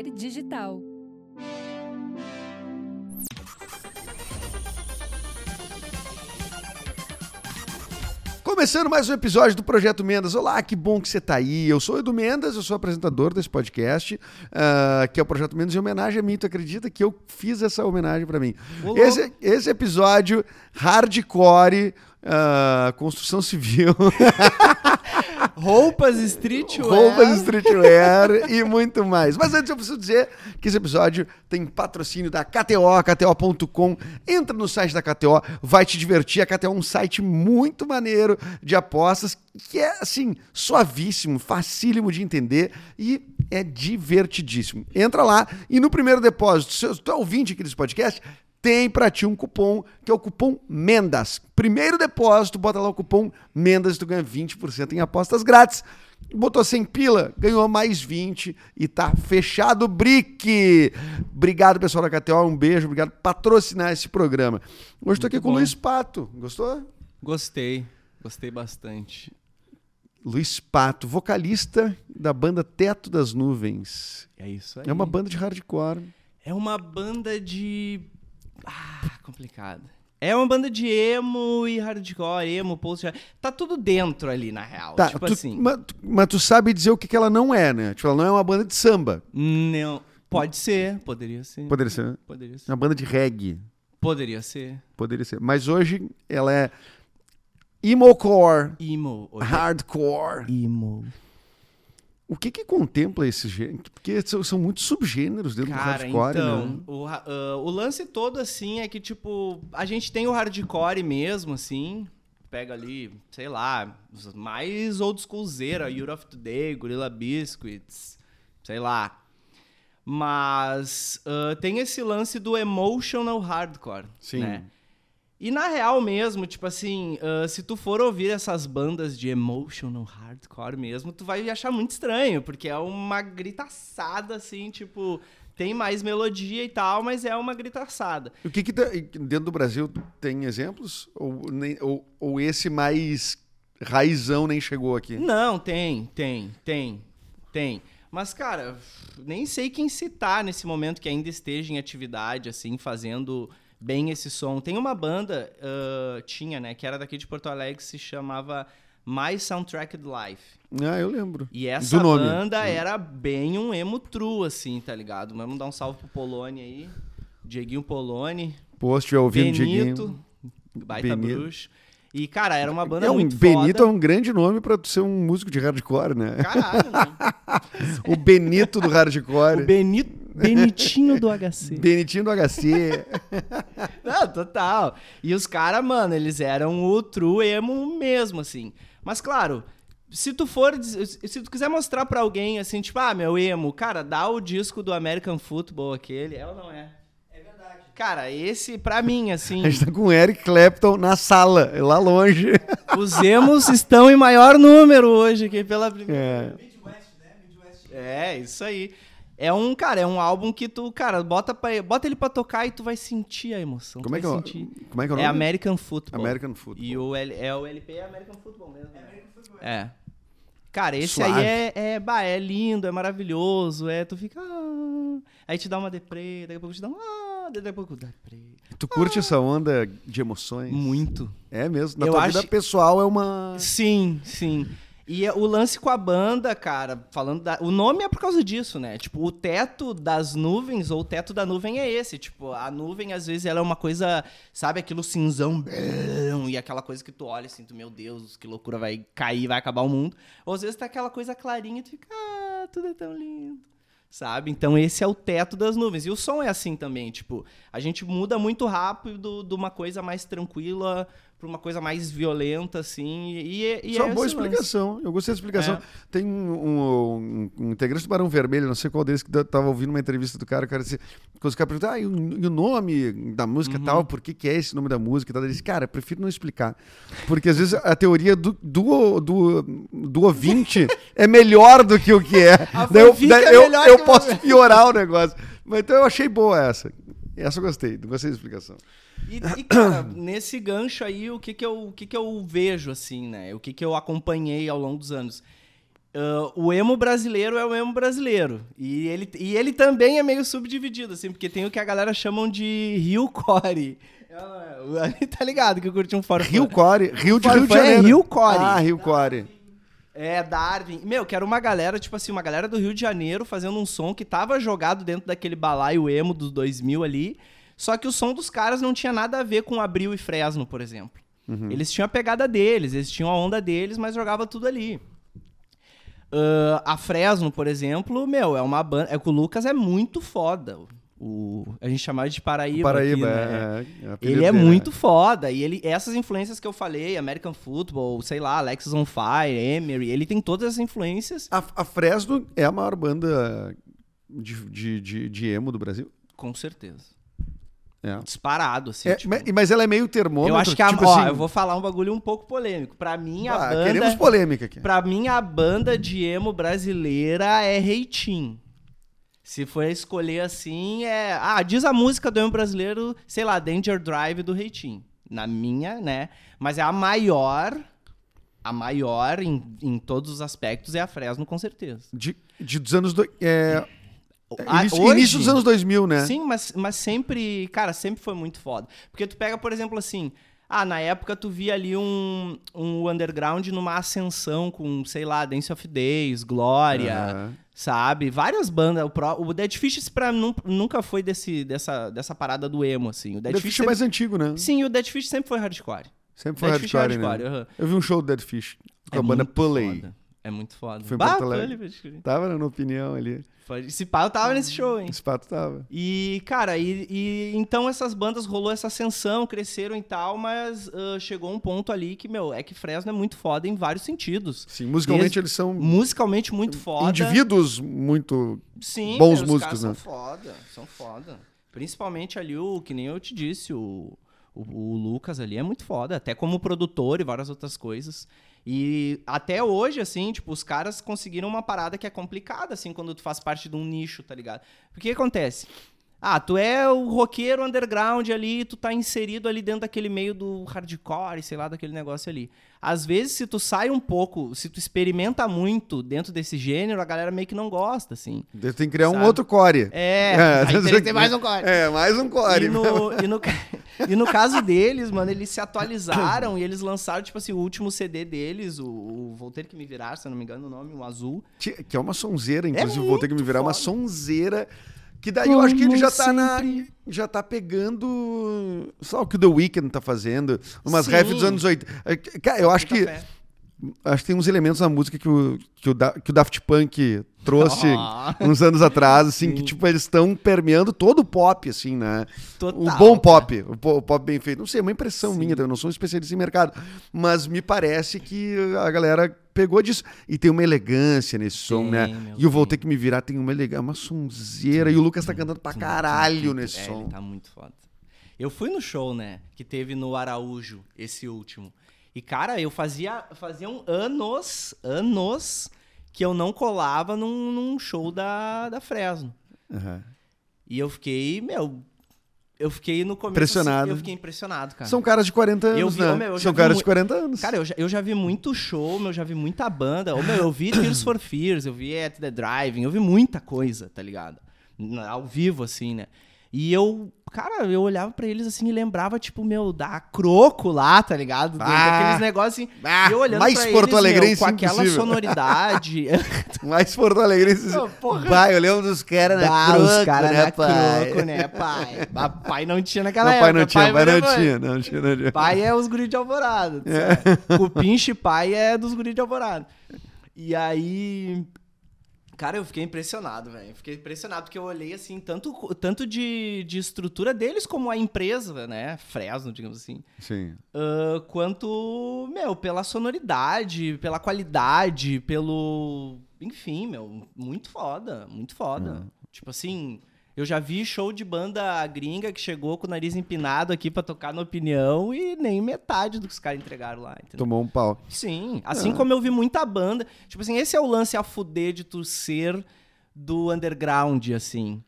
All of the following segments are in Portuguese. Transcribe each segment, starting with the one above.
Saber Digital. Começando mais um episódio do Projeto Mendas. Olá, que bom que você está aí. Eu sou o Edu Mendas, eu sou apresentador desse podcast, uh, que é o Projeto Mendas, em homenagem a mim. Tu acredita que eu fiz essa homenagem para mim? Esse, esse episódio hardcore, uh, construção civil. Roupas streetwear. Roupas streetwear e muito mais. Mas antes eu preciso dizer que esse episódio tem patrocínio da KTO, KTO.com. Entra no site da KTO, vai te divertir. A KTO é um site muito maneiro de apostas, que é assim, suavíssimo, facílimo de entender e é divertidíssimo. Entra lá e no primeiro depósito, se tu é ouvinte aqui desse podcast, tem para ti um cupom, que é o cupom MENDAS. Primeiro depósito, bota lá o cupom MENDAS e tu ganha 20% em apostas grátis. Botou 100 pila, ganhou mais 20 e tá fechado o brick. Obrigado, pessoal da KTO, um beijo, obrigado por patrocinar esse programa. Hoje estou aqui com o Luiz Pato. Gostou? Gostei, gostei bastante. Luiz Pato, vocalista da banda Teto das Nuvens. É isso aí. É uma banda de hardcore. É uma banda de ah, complicado. É uma banda de emo e hardcore, emo, post. Tá tudo dentro ali, na real. Tá, tipo tu, assim. Mas, mas, tu sabe dizer o que, que ela não é, né? Tipo, ela não é uma banda de samba. Não. Pode ser, poderia ser. Poderia ser. Poderia ser. É uma banda de reggae. Poderia ser. Poderia ser. Mas hoje ela é emo-core. Emo. Hardcore. Emo. O que que contempla esse gênero? Porque são, são muitos subgêneros dentro Cara, do hardcore, então, né? O, uh, o lance todo, assim, é que, tipo, a gente tem o hardcore mesmo, assim, pega ali, sei lá, mais old schoolzeira, Year of Today, Gorilla Biscuits, sei lá. Mas uh, tem esse lance do emotional hardcore, Sim. né? E na real mesmo, tipo assim, uh, se tu for ouvir essas bandas de emotional hardcore mesmo, tu vai achar muito estranho, porque é uma gritaçada, assim, tipo, tem mais melodia e tal, mas é uma gritaçada. O que que dentro do Brasil tem exemplos? Ou, ou, ou esse mais raizão nem chegou aqui? Não, tem, tem, tem, tem. Mas, cara, nem sei quem citar nesse momento que ainda esteja em atividade, assim, fazendo bem esse som. Tem uma banda, uh, tinha, né, que era daqui de Porto Alegre, que se chamava My Soundtracked Life. Ah, eu lembro. E essa banda era bem um emo true, assim, tá ligado? Vamos dar um salve pro Polônia aí. Dieguinho Polone. Pô, se tiver ouvindo, Benito, Dieguinho. baita Benito. bruxo. E, cara, era uma banda É um, muito Benito foda. é um grande nome pra ser um músico de hardcore, né? Caralho, né? o Benito do hardcore. O Benito, Benitinho do HC. Benitinho do HC. Não, total. E os caras, mano, eles eram o true emo mesmo, assim. Mas, claro, se tu for... Se tu quiser mostrar pra alguém, assim, tipo, ah, meu emo, cara, dá o disco do American Football aquele. É ou não é? É verdade. Cara, esse, pra mim, assim... A gente tá com o Eric Clapton na sala, lá longe. Os emos estão em maior número hoje aqui pela primeira. É. É, isso aí. É um, cara, é um álbum que tu, cara, bota, pra, bota ele pra tocar e tu vai sentir a emoção. Como tu é que é, sentir. como é que é o É nome? American Football. American Football. E o L, é o LP é American Football mesmo. né? É. Cara, esse Suave. aí é, é, bah, é lindo, é maravilhoso, é, tu fica, ah, aí te dá uma deprê, daqui a pouco te dá um, ah, daqui a pouco deprê. Tu curte essa onda de emoções? Muito. É mesmo. Na Eu tua acho- vida pessoal é uma. Sim, sim. E é- o lance com a banda, cara, falando da. O nome é por causa disso, né? Tipo, o teto das nuvens, ou o teto da nuvem é esse. Tipo, a nuvem, às vezes, ela é uma coisa, sabe, aquilo cinzão, e aquela coisa que tu olha assim, tu, meu Deus, que loucura, vai cair, vai acabar o mundo. Ou às vezes tá aquela coisa clarinha e tu fica, ah, tudo é tão lindo. Sabe? Então esse é o teto das nuvens. E o som é assim também, tipo, a gente muda muito rápido de uma coisa mais tranquila pra uma coisa mais violenta, assim, e, e Isso é uma boa esse lance. explicação. Eu gostei da explicação. É. Tem um, um, um integrante do Barão Vermelho, não sei qual deles, que tava ouvindo uma entrevista do cara, o cara disse, quando os caras perguntam, ah, e o, o nome da música Uhum. tal, por que, que é esse nome da música e tal? Ele disse, cara, prefiro não explicar. Porque às vezes a teoria do, do, do, do ouvinte é melhor do que o que é. A Daí eu, daí é eu, eu o- posso piorar o negócio. Mas então eu achei boa essa. Essa eu gostei, gostei da explicação. E, e, cara, nesse gancho aí, o que que eu, o que que eu vejo, assim, né? O que que eu acompanhei ao longo dos anos? ah, o emo brasileiro é o emo brasileiro. E ele, e ele também é meio subdividido, assim, porque tem o que a galera chamam de Rio Core. É, tá ligado que eu curti um fora Rio Core. Rio de Rio de é Janeiro. Rio Core. Ah, Rio Core. É, Darwin. Meu, que era uma galera, tipo assim, uma galera do Rio de Janeiro fazendo um som que tava jogado dentro daquele balaio emo dos 2000 ali. Só que o som dos caras não tinha nada a ver com Abril e Fresno, por exemplo. Eles tinham a pegada deles, eles tinham a onda deles, mas jogava tudo ali. Ah, a Fresno, por exemplo, meu, é uma banda. É que o Lucas é muito foda. O, a gente chamava de Paraíba. Paraíba, aqui, né? é, é, é apelido Ele é dele, muito foda. E ele, essas influências que eu falei, American Football, sei lá, Alexis on Fire, Emery, ele tem todas essas influências. A, a Fresno é a maior banda de, de, de, de emo do Brasil? Com certeza. É. Disparado, assim. É, tipo, mas- mas ela é meio termômetro. eu acho que a, tipo ó, assim, eu vou falar um bagulho um pouco polêmico. Pra mim, a ah, banda. Queremos polêmica aqui. Pra mim, a banda de emo brasileira é Reitim. Se for escolher assim, é. Ah, diz a música do emo brasileiro, sei lá, Danger Drive do Reitim. Na minha, né? Mas é a maior. A maior em, em todos os aspectos é a Fresno, com certeza. De, de dos anos. Do, é, início, hoje- início dos anos 2000, né? Sim, mas, mas sempre, cara, sempre foi muito foda. Porque tu pega, por exemplo, assim, ah, na época tu via ali um, um underground numa ascensão com, sei lá, Dance of Days, Glória, Aham. sabe? Várias bandas. O, o Dead Fish pra, nun- nunca foi desse, dessa, dessa parada do emo, assim. O Dead, Dead Fish Fish é mais antigo, né? Sim, o Dead Fish sempre foi hardcore. Sempre foi Dead Fish é hardcore, né? hardcore, aham. Eu vi um show do Dead Fish com a É banda muito Pulley. foda. É muito foda. Foi em bah, Porto Alegre. Tava na opinião ali. Esse pá, eu tava nesse show, hein? Esse pato tava. E, cara, e, e então essas bandas rolou essa ascensão, cresceram e tal, mas ah, chegou um ponto ali que, meu, é que Fresno é muito foda em vários sentidos. Sim, musicalmente Desde- eles são Musicalmente muito foda. indivíduos muito. Sim, bons meu, músicos, os né? caras são foda, são foda. Principalmente ali o, que nem eu te disse, o, o, o Lucas ali é muito foda, até como produtor e várias outras coisas. E até hoje, assim, tipo, os caras conseguiram uma parada que é complicada, assim, quando tu faz parte de um nicho, tá ligado? Porque o que acontece? Ah, tu é o roqueiro underground ali, tu tá inserido ali dentro daquele meio do hardcore, sei lá, daquele negócio ali. Às vezes, se tu sai um pouco, se tu experimenta muito dentro desse gênero, a galera meio que não gosta, assim. Tem que criar um Sabe? outro core. É, É, aí teria que ter mais um core. É, mais um core. E no, e, no, e no caso deles, mano, eles se atualizaram e eles lançaram, tipo assim, o último CD deles, o, o Vou Ter Que Me Virar, se eu não me engano o nome, o azul. Que é uma sonzeira, inclusive, vou ter que me virar uma foda. sonzeira. Que daí eu acho que ele Como já tá na. sempre. Já tá pegando. Só o que o The Weeknd tá fazendo. Umas refs dos anos 80. Cara, eu acho que. Café. Acho que tem uns elementos na música que o, que o, Da- que o Daft Punk trouxe Ah. uns anos atrás, assim, que tipo, eles estão permeando todo o pop, assim, né? Total, o bom pop, o, po- o pop bem feito. Não sei, é uma impressão Sim. minha, eu não sou um especialista em mercado, mas me parece que a galera pegou disso. E tem uma elegância nesse som, né? E o Vou. Ter Que Me Virar tem uma elegância, uma sonzeira, e o Lucas tá cantando pra caralho nesse é, som. Ele tá muito foda. Eu fui no show, né, que teve no Araújo, esse último. E, cara, eu fazia, faziam anos, anos que eu não colava num, num show da, da Fresno. Aham. E eu fiquei, meu. Eu fiquei no começo. Impressionado. assim, eu fiquei impressionado, cara. São caras de 40 anos, Eu vi- né? ô, meu, eu São caras de 40 anos. Cara, eu já, eu já vi muito show, meu, eu já vi muita banda. Ô, meu, eu vi Tears for Fears, eu vi At The Driving, eu vi muita coisa, tá ligado? Ao vivo, assim, né? E eu, cara, eu olhava pra eles assim e lembrava, tipo, meu, da Croco lá, tá ligado? Do- Ah. Daqueles negócios assim. Ah, eu olhando mais pra Porto eles, meu, Alegrense com aquela impossível. sonoridade. Mais Porto Alegre. Ô, porra. Pai, eu lembro dos caras na Ah, croco, os caras né, pai? croco, né, pai? Pai não tinha naquela Não, época. pai não tinha, pai não depois- tinha, não tinha, não tinha. Pai é os guri de alvorada. É. O pinche pai é dos guri de alvorada. E aí. Cara, eu fiquei impressionado, velho. Fiquei impressionado porque eu olhei, assim, tanto, tanto de, de estrutura deles como a empresa, né? Fresno, digamos assim. Sim. ah, quanto, meu, pela sonoridade, pela qualidade, pelo. Enfim, meu, muito foda, muito foda. Tipo assim, eu já vi show de banda gringa que chegou com o nariz empinado aqui pra tocar na opinião e nem metade do que os caras entregaram lá, entendeu? Tomou um pau. Sim, assim como eu vi muita banda. Tipo assim, esse é o lance a fuder de tu ser do underground, assim.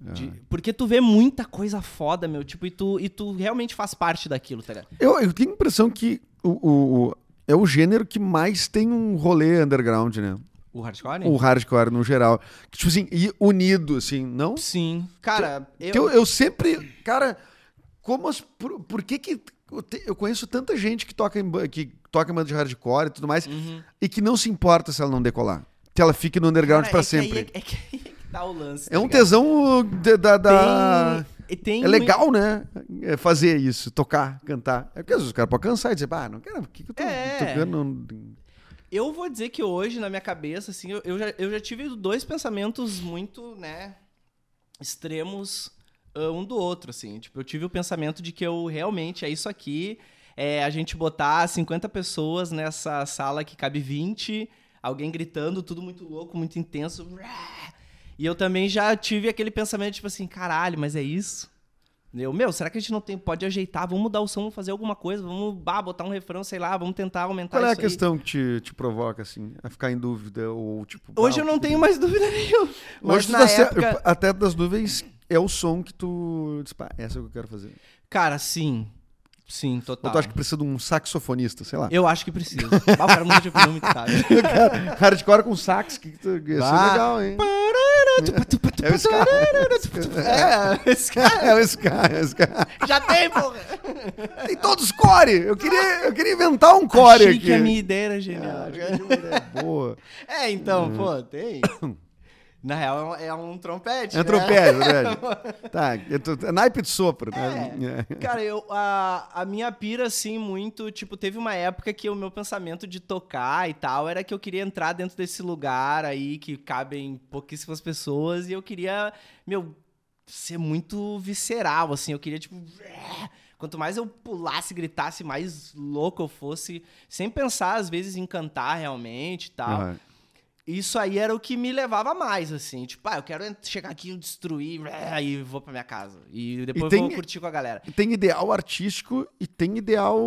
De- porque tu vê muita coisa foda, meu, tipo, e tu, e tu realmente faz parte daquilo, tá ligado? Eu, eu tenho a impressão que o, o- o- é o gênero que mais tem um rolê underground, né? O hardcore? O hardcore no geral. Que, tipo assim, e unido, assim, não? Sim. Cara, Que Eu, eu sempre. Cara, como as. Por, por que que. Eu, te- eu conheço tanta gente que toca em, que toca em banda de hardcore e tudo mais, Uhum. e que não se importa se ela não decolar. Que ela fique no underground pra é que aí sempre. É, é que aí é que tá o lance. É tá um ligado? tesão de- da. da- Tem, tem É legal, né? É fazer isso, tocar, cantar. É porque às vezes os caras podem cansar e dizer, ah, não quero, por que, que eu tô É. tocando? Eu vou dizer que hoje, na minha cabeça, assim, eu, eu já, eu já tive dois pensamentos muito, né, extremos ah, um do outro, assim. Tipo, eu tive o pensamento de que eu realmente, é isso aqui, é a gente botar 50 pessoas nessa sala que cabe 20, alguém gritando, tudo muito louco, muito intenso. E eu também já tive aquele pensamento, tipo assim, caralho, mas é isso? Eu, meu, será que a gente não tem, pode ajeitar? Vamos mudar o som, vamos fazer alguma coisa, vamos bah, botar um refrão, sei lá, vamos tentar aumentar Qual é a aí. questão que te, te provoca, assim, a ficar em dúvida? Ou, tipo, Hoje eu não tenho mais dúvida nenhuma. Hoje tu na tá época... até das nuvens é o som que tu diz, pá, essa é o que eu quero fazer. Cara, sim. Sim, Ou total. tu acha que precisa de um saxofonista, sei lá. Eu acho que preciso. Ah, o cara muda de opinião muito tarde. Hardcore com sax, que, que tu, ia ser Bah. legal, hein? É o Ska. É, esse cara É o Ska, é o Ska. já tem, porra. Tem todos core! Eu queria, eu queria inventar um core Achei aqui. que a minha ideia era genial. Ah, ideia boa. É, então, pô, tem. Na real, é um, é um trompete, É né? trompete, verdade. Tá, eu tô, é naipe de sopro, né? É. Cara, eu, a, a minha pira, assim, muito. Tipo, teve uma época que o meu pensamento de tocar e tal era que eu queria entrar dentro desse lugar aí que cabem pouquíssimas pessoas e eu queria, meu, ser muito visceral, assim. Eu queria, tipo. Quanto mais eu pulasse, gritasse, mais louco eu fosse, sem pensar, às vezes, em cantar realmente e tal. Aham. Isso aí era o que me levava mais, assim. Tipo, ah, eu quero chegar aqui, destruir, e vou pra minha casa. E depois tem- vou curtir com a galera. Tem ideal artístico e tem ideal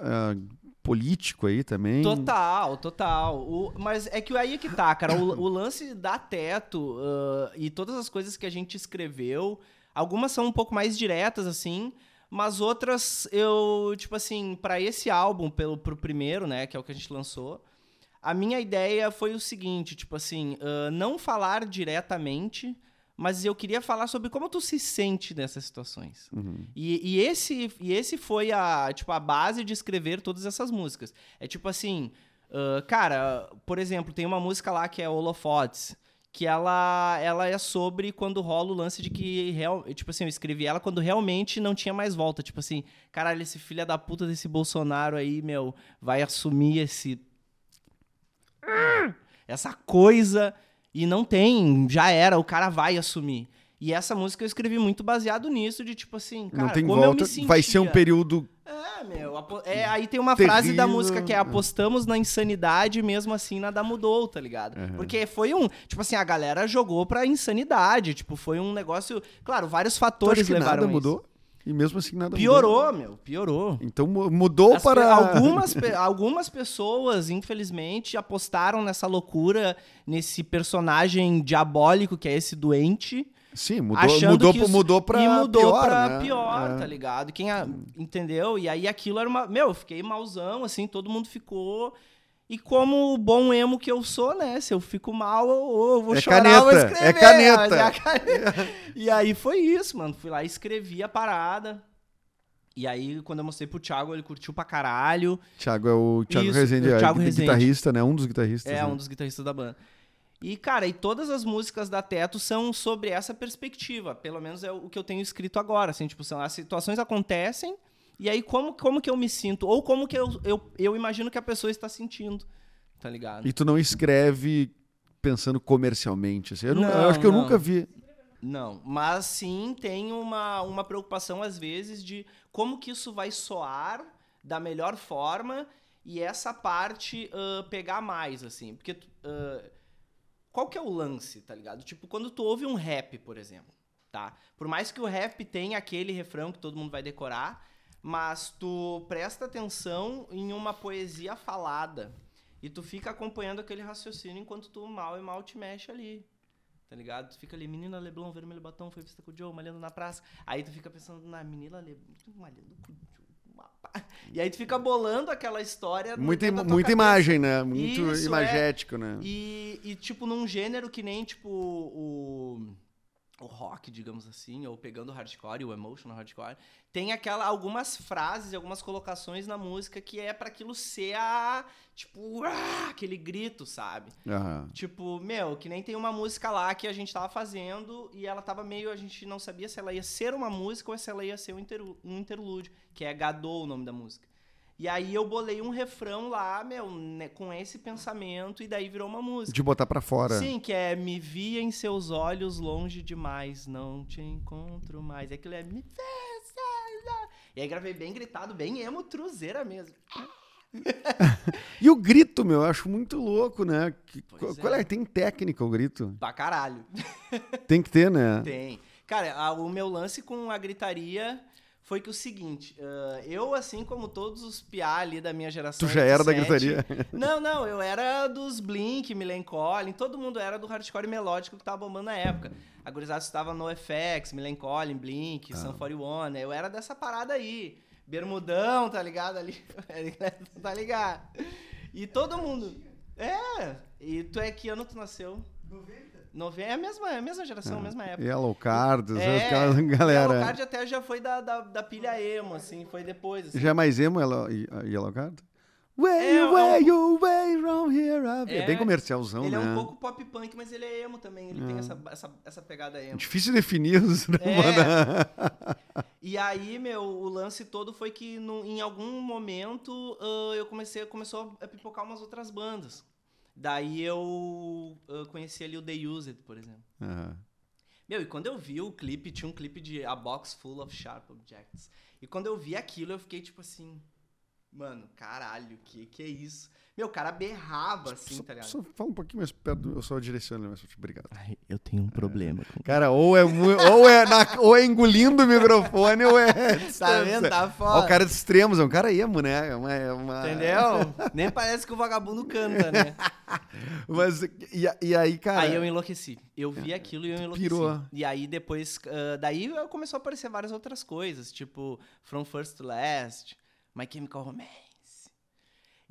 ah, político aí também. Total, total. O- mas é que aí é que tá, cara. O, o lance da teto ah, e todas as coisas que a gente escreveu, algumas são um pouco mais diretas, assim. Mas outras, eu, tipo assim, pra esse álbum, pelo, pro primeiro, né, que é o que a gente lançou, a minha ideia foi o seguinte, tipo assim, ah, não falar diretamente, mas eu queria falar sobre como tu se sente nessas situações. Uhum. E, e esse, e esse foi a, tipo, a base de escrever todas essas músicas. É tipo assim, ah, cara, por exemplo, tem uma música lá que é Holofotes, que ela, ela é sobre quando rola o lance de que, real, tipo assim, eu escrevi ela quando realmente não tinha mais volta. Tipo assim, caralho, esse filho da puta desse Bolsonaro aí, meu, vai assumir esse... Essa coisa e não tem, já era, o cara vai assumir. E essa música eu escrevi muito baseado nisso, de tipo assim, cara, não tem como eu me volta. Vai ser um período. É, meu. É, aí tem uma frase da Terrível. música que é apostamos na insanidade, mesmo assim nada mudou, tá ligado? Uhum. Porque foi um. Tipo assim, a galera jogou pra insanidade. Tipo, foi um negócio. Claro, vários fatores levaram nada isso. mudou? E mesmo assim nada mudou. Piorou, meu. Piorou. Então mu- mudou As pe- para. algumas, pe- algumas pessoas, infelizmente, apostaram nessa loucura, nesse personagem diabólico que é esse doente. Sim, mudou, achando mudou, isso- mudou pra e mudou pior. pra né? pior, É. tá ligado? Quem a- entendeu? E aí aquilo era uma, meu, eu fiquei malzão assim, todo mundo ficou e como o bom emo que eu sou, né? Se eu fico mal, ou eu vou É chorar, eu vou caneta, escrever. é caneta. é caneta. e aí foi isso, mano. Fui lá e escrevi a parada. E aí, quando eu mostrei pro Thiago, ele curtiu pra caralho. Thiago é o Thiago Isso, Rezende, o é Thiago gui- Rezende. guitarrista, né? Um dos guitarristas. É, né? um dos guitarristas da banda. E, cara, e todas as músicas da Teto são sobre essa perspectiva. Pelo menos é o que eu tenho escrito agora. Assim, tipo, são, as situações acontecem, e aí como, como que eu me sinto? Ou como que eu, eu, eu imagino que a pessoa está sentindo. Tá ligado? E tu não escreve pensando comercialmente. Assim. Eu, nu- eu Não, acho que eu não. nunca vi. Não, mas sim tem uma, uma preocupação, às vezes, de como que isso vai soar da melhor forma e essa parte ah, pegar mais, assim. Porque ah, qual que é o lance, tá ligado? Tipo, quando tu ouve um rap, por exemplo, tá? Por mais que o rap tenha aquele refrão que todo mundo vai decorar, mas tu presta atenção em uma poesia falada e tu fica acompanhando aquele raciocínio enquanto tu mal e mal te mexe ali. Tá ligado? Tu fica ali, menina Leblon, vermelho batom, foi vista com o Joe, malhando na praça. Aí tu fica pensando na menina Leblon, malhando com o Joe, E aí tu fica bolando aquela história. da tua muita cabeça. imagem, né? Muito Isso, é. imagético, né? E, e, tipo, num gênero que nem, tipo, o, o rock, digamos assim, ou pegando o hardcore, o emotional hardcore, tem aquela, algumas frases algumas colocações na música que é pra aquilo ser a, tipo, ah, aquele grito, sabe? Aham. Tipo, meu, que nem tem uma música lá que a gente tava fazendo e ela tava meio. A gente não sabia se ela ia ser uma música ou se ela ia ser um, um interlúdio, que é Gadot o nome da música. E aí eu bolei um refrão lá, meu, né, com esse pensamento, e daí virou uma música. De botar pra fora. Sim, que é Me vi em seus olhos longe demais, não te encontro mais. Aquilo é Me fez. E aí gravei bem gritado, bem emo, truzeira mesmo. E o grito, meu, eu acho muito louco, né? Que- Pois qual é? é. Tem técnica o grito? Pra caralho. Tem que ter, né? Tem. Cara, a- o meu lance com a gritaria foi que o seguinte, ah, eu, assim como todos os piá ali da minha geração. Tu já era da 87, gritaria. Não, não, eu era dos Blink, Millencolin, todo mundo era do hardcore melódico que tava bombando na época. A gurizada estava no FX, Millencolin, Blink, Ah. Sun 41, né? Eu era dessa parada aí. Bermudão, tá ligado ali? tá ligado? E todo mundo. É, e tu é que ano tu nasceu? 90. 90, é a mesma, é a mesma geração, a mesma época. Yellow Cards, É, Yellow galera. Card até já foi da, da, da pilha emo, assim, foi depois. Assim. Já é mais emo Yellow, Yellow Card? Way É, é um- way from here. up. É, É, bem comercialzão, Ele né? é um pouco pop punk, mas ele é emo também. Ele tem essa, essa, essa pegada emo. Difícil definir os né, É. E aí, meu, o lance todo foi que no- em algum momento ah, eu comecei, começou a pipocar umas outras bandas. Daí eu ah, conheci ali o The Used, por exemplo. Aham. Meu, e quando eu vi o clipe, tinha um clipe de A Box Full of Sharp Objects. E quando eu vi aquilo, eu fiquei tipo assim, mano, caralho, que que é isso? Meu, o cara berrava assim, Só, tá ligado? só fala um pouquinho mais perto, do- eu só direciono mais perto. Obrigado. Ai, eu tenho um problema com Cara, ou é, ou é, na- ou é engolindo o microfone ou é. Tá vendo? Tá Ó, foda. o cara de extremos, é um cara emo, né? É uma, é uma- Entendeu? Nem parece que o vagabundo canta, né? Mas, e, e aí, cara. Aí eu enlouqueci. Eu vi aquilo e eu enlouqueci. Pirou. E aí depois, ah, daí começou a aparecer várias outras coisas, tipo From First to Last, My Chemical Romance.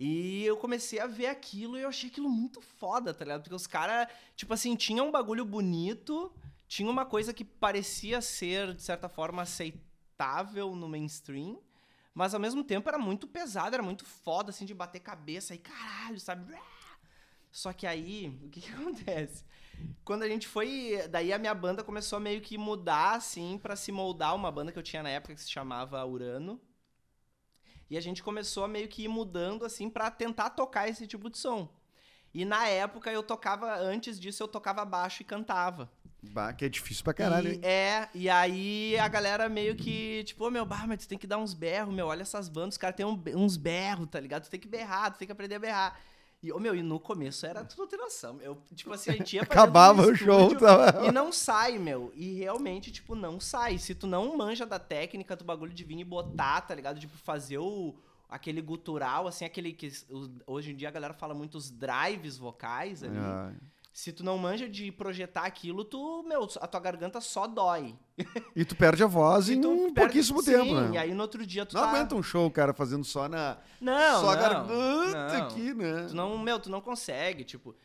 E eu comecei a ver aquilo e eu achei aquilo muito foda, tá ligado? Porque os caras, tipo assim, tinha um bagulho bonito, tinha uma coisa que parecia ser, de certa forma, aceitável no mainstream, mas ao mesmo tempo era muito pesado, era muito foda, assim, de bater cabeça e caralho, sabe? Só que aí, o que, que acontece? Quando a gente foi. Daí a minha banda começou a meio que mudar, assim, pra se moldar uma banda que eu tinha na época que se chamava Urano. E a gente começou a meio que ir mudando, assim, pra tentar tocar esse tipo de som. E na época eu tocava, antes disso eu tocava baixo e cantava. Bah, que é difícil pra caralho, E, é, e aí a galera meio que, tipo, ô meu, bah, mas tu tem que dar uns berros, meu, olha essas bandas, os caras têm um- uns berros, tá ligado? Tu tem que berrar, tu tem que aprender a berrar. E, ô meu, e no começo era tudo ter noção. Eu, tipo assim, a gente ia Acabava o show, tava- E não sai, meu. E realmente, tipo, não sai. Se tu não manja da técnica do bagulho de vir e botar, tá ligado? Tipo, fazer o. Aquele gutural, assim, aquele que. hoje em dia a galera fala muito os drives vocais ali. Ah, Se tu não manja de projetar aquilo, tu, meu, a tua garganta só dói. E tu perde a voz E em um perde- pouquíssimo Sim, tempo, né? E aí no outro dia tu Não tá... aguenta um show, cara, fazendo só na. Não, só a não, garganta não. aqui, né? Tu não, meu, tu não consegue, tipo.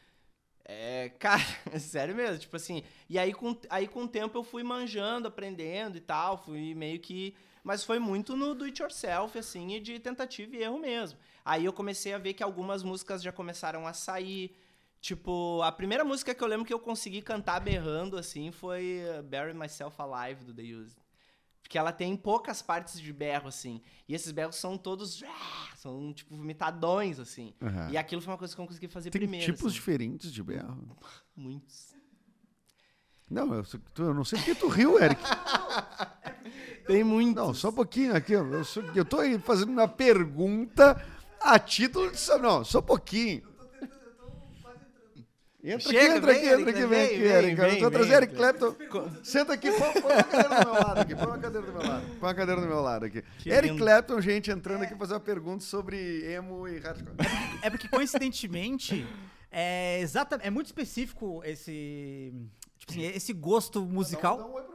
É, cara, é sério mesmo, tipo assim. E aí com, aí com o tempo eu fui manjando, aprendendo e tal, fui meio que. Mas foi muito no do it yourself, assim, e de tentativa e erro mesmo. Aí eu comecei a ver que algumas músicas já começaram a sair. Tipo, a primeira música que eu lembro que eu consegui cantar berrando, assim, foi uh, Bury Myself Alive, do The Used. Porque ela tem poucas partes de berro, assim. E esses berros são todos. São, tipo, vomitadões, assim. Aham. E aquilo foi uma coisa que eu consegui fazer Tem primeiro. tipos assim. diferentes de berro. Muitos. Não, eu, eu não sei porque tu riu, Eric. Tem muitos. Não, só um pouquinho aqui. Eu, eu tô aí fazendo uma pergunta a título de. Não, só um pouquinho. Entra Chega, aqui, entra vem, aqui, entra aqui, vem vem, aqui, vem, Eric. Eu vem, tô trazendo vem. Eric Clapton. Senta aqui, põe, põe uma cadeira do meu lado aqui. Põe uma cadeira do meu lado. Põe uma cadeira do meu lado aqui. Que Eric lindo. Clapton, gente, entrando aqui fazer uma pergunta sobre emo e hardcore. É porque, coincidentemente, é, exata, é muito específico esse, tipo assim, esse gosto musical. Dá um oi pra.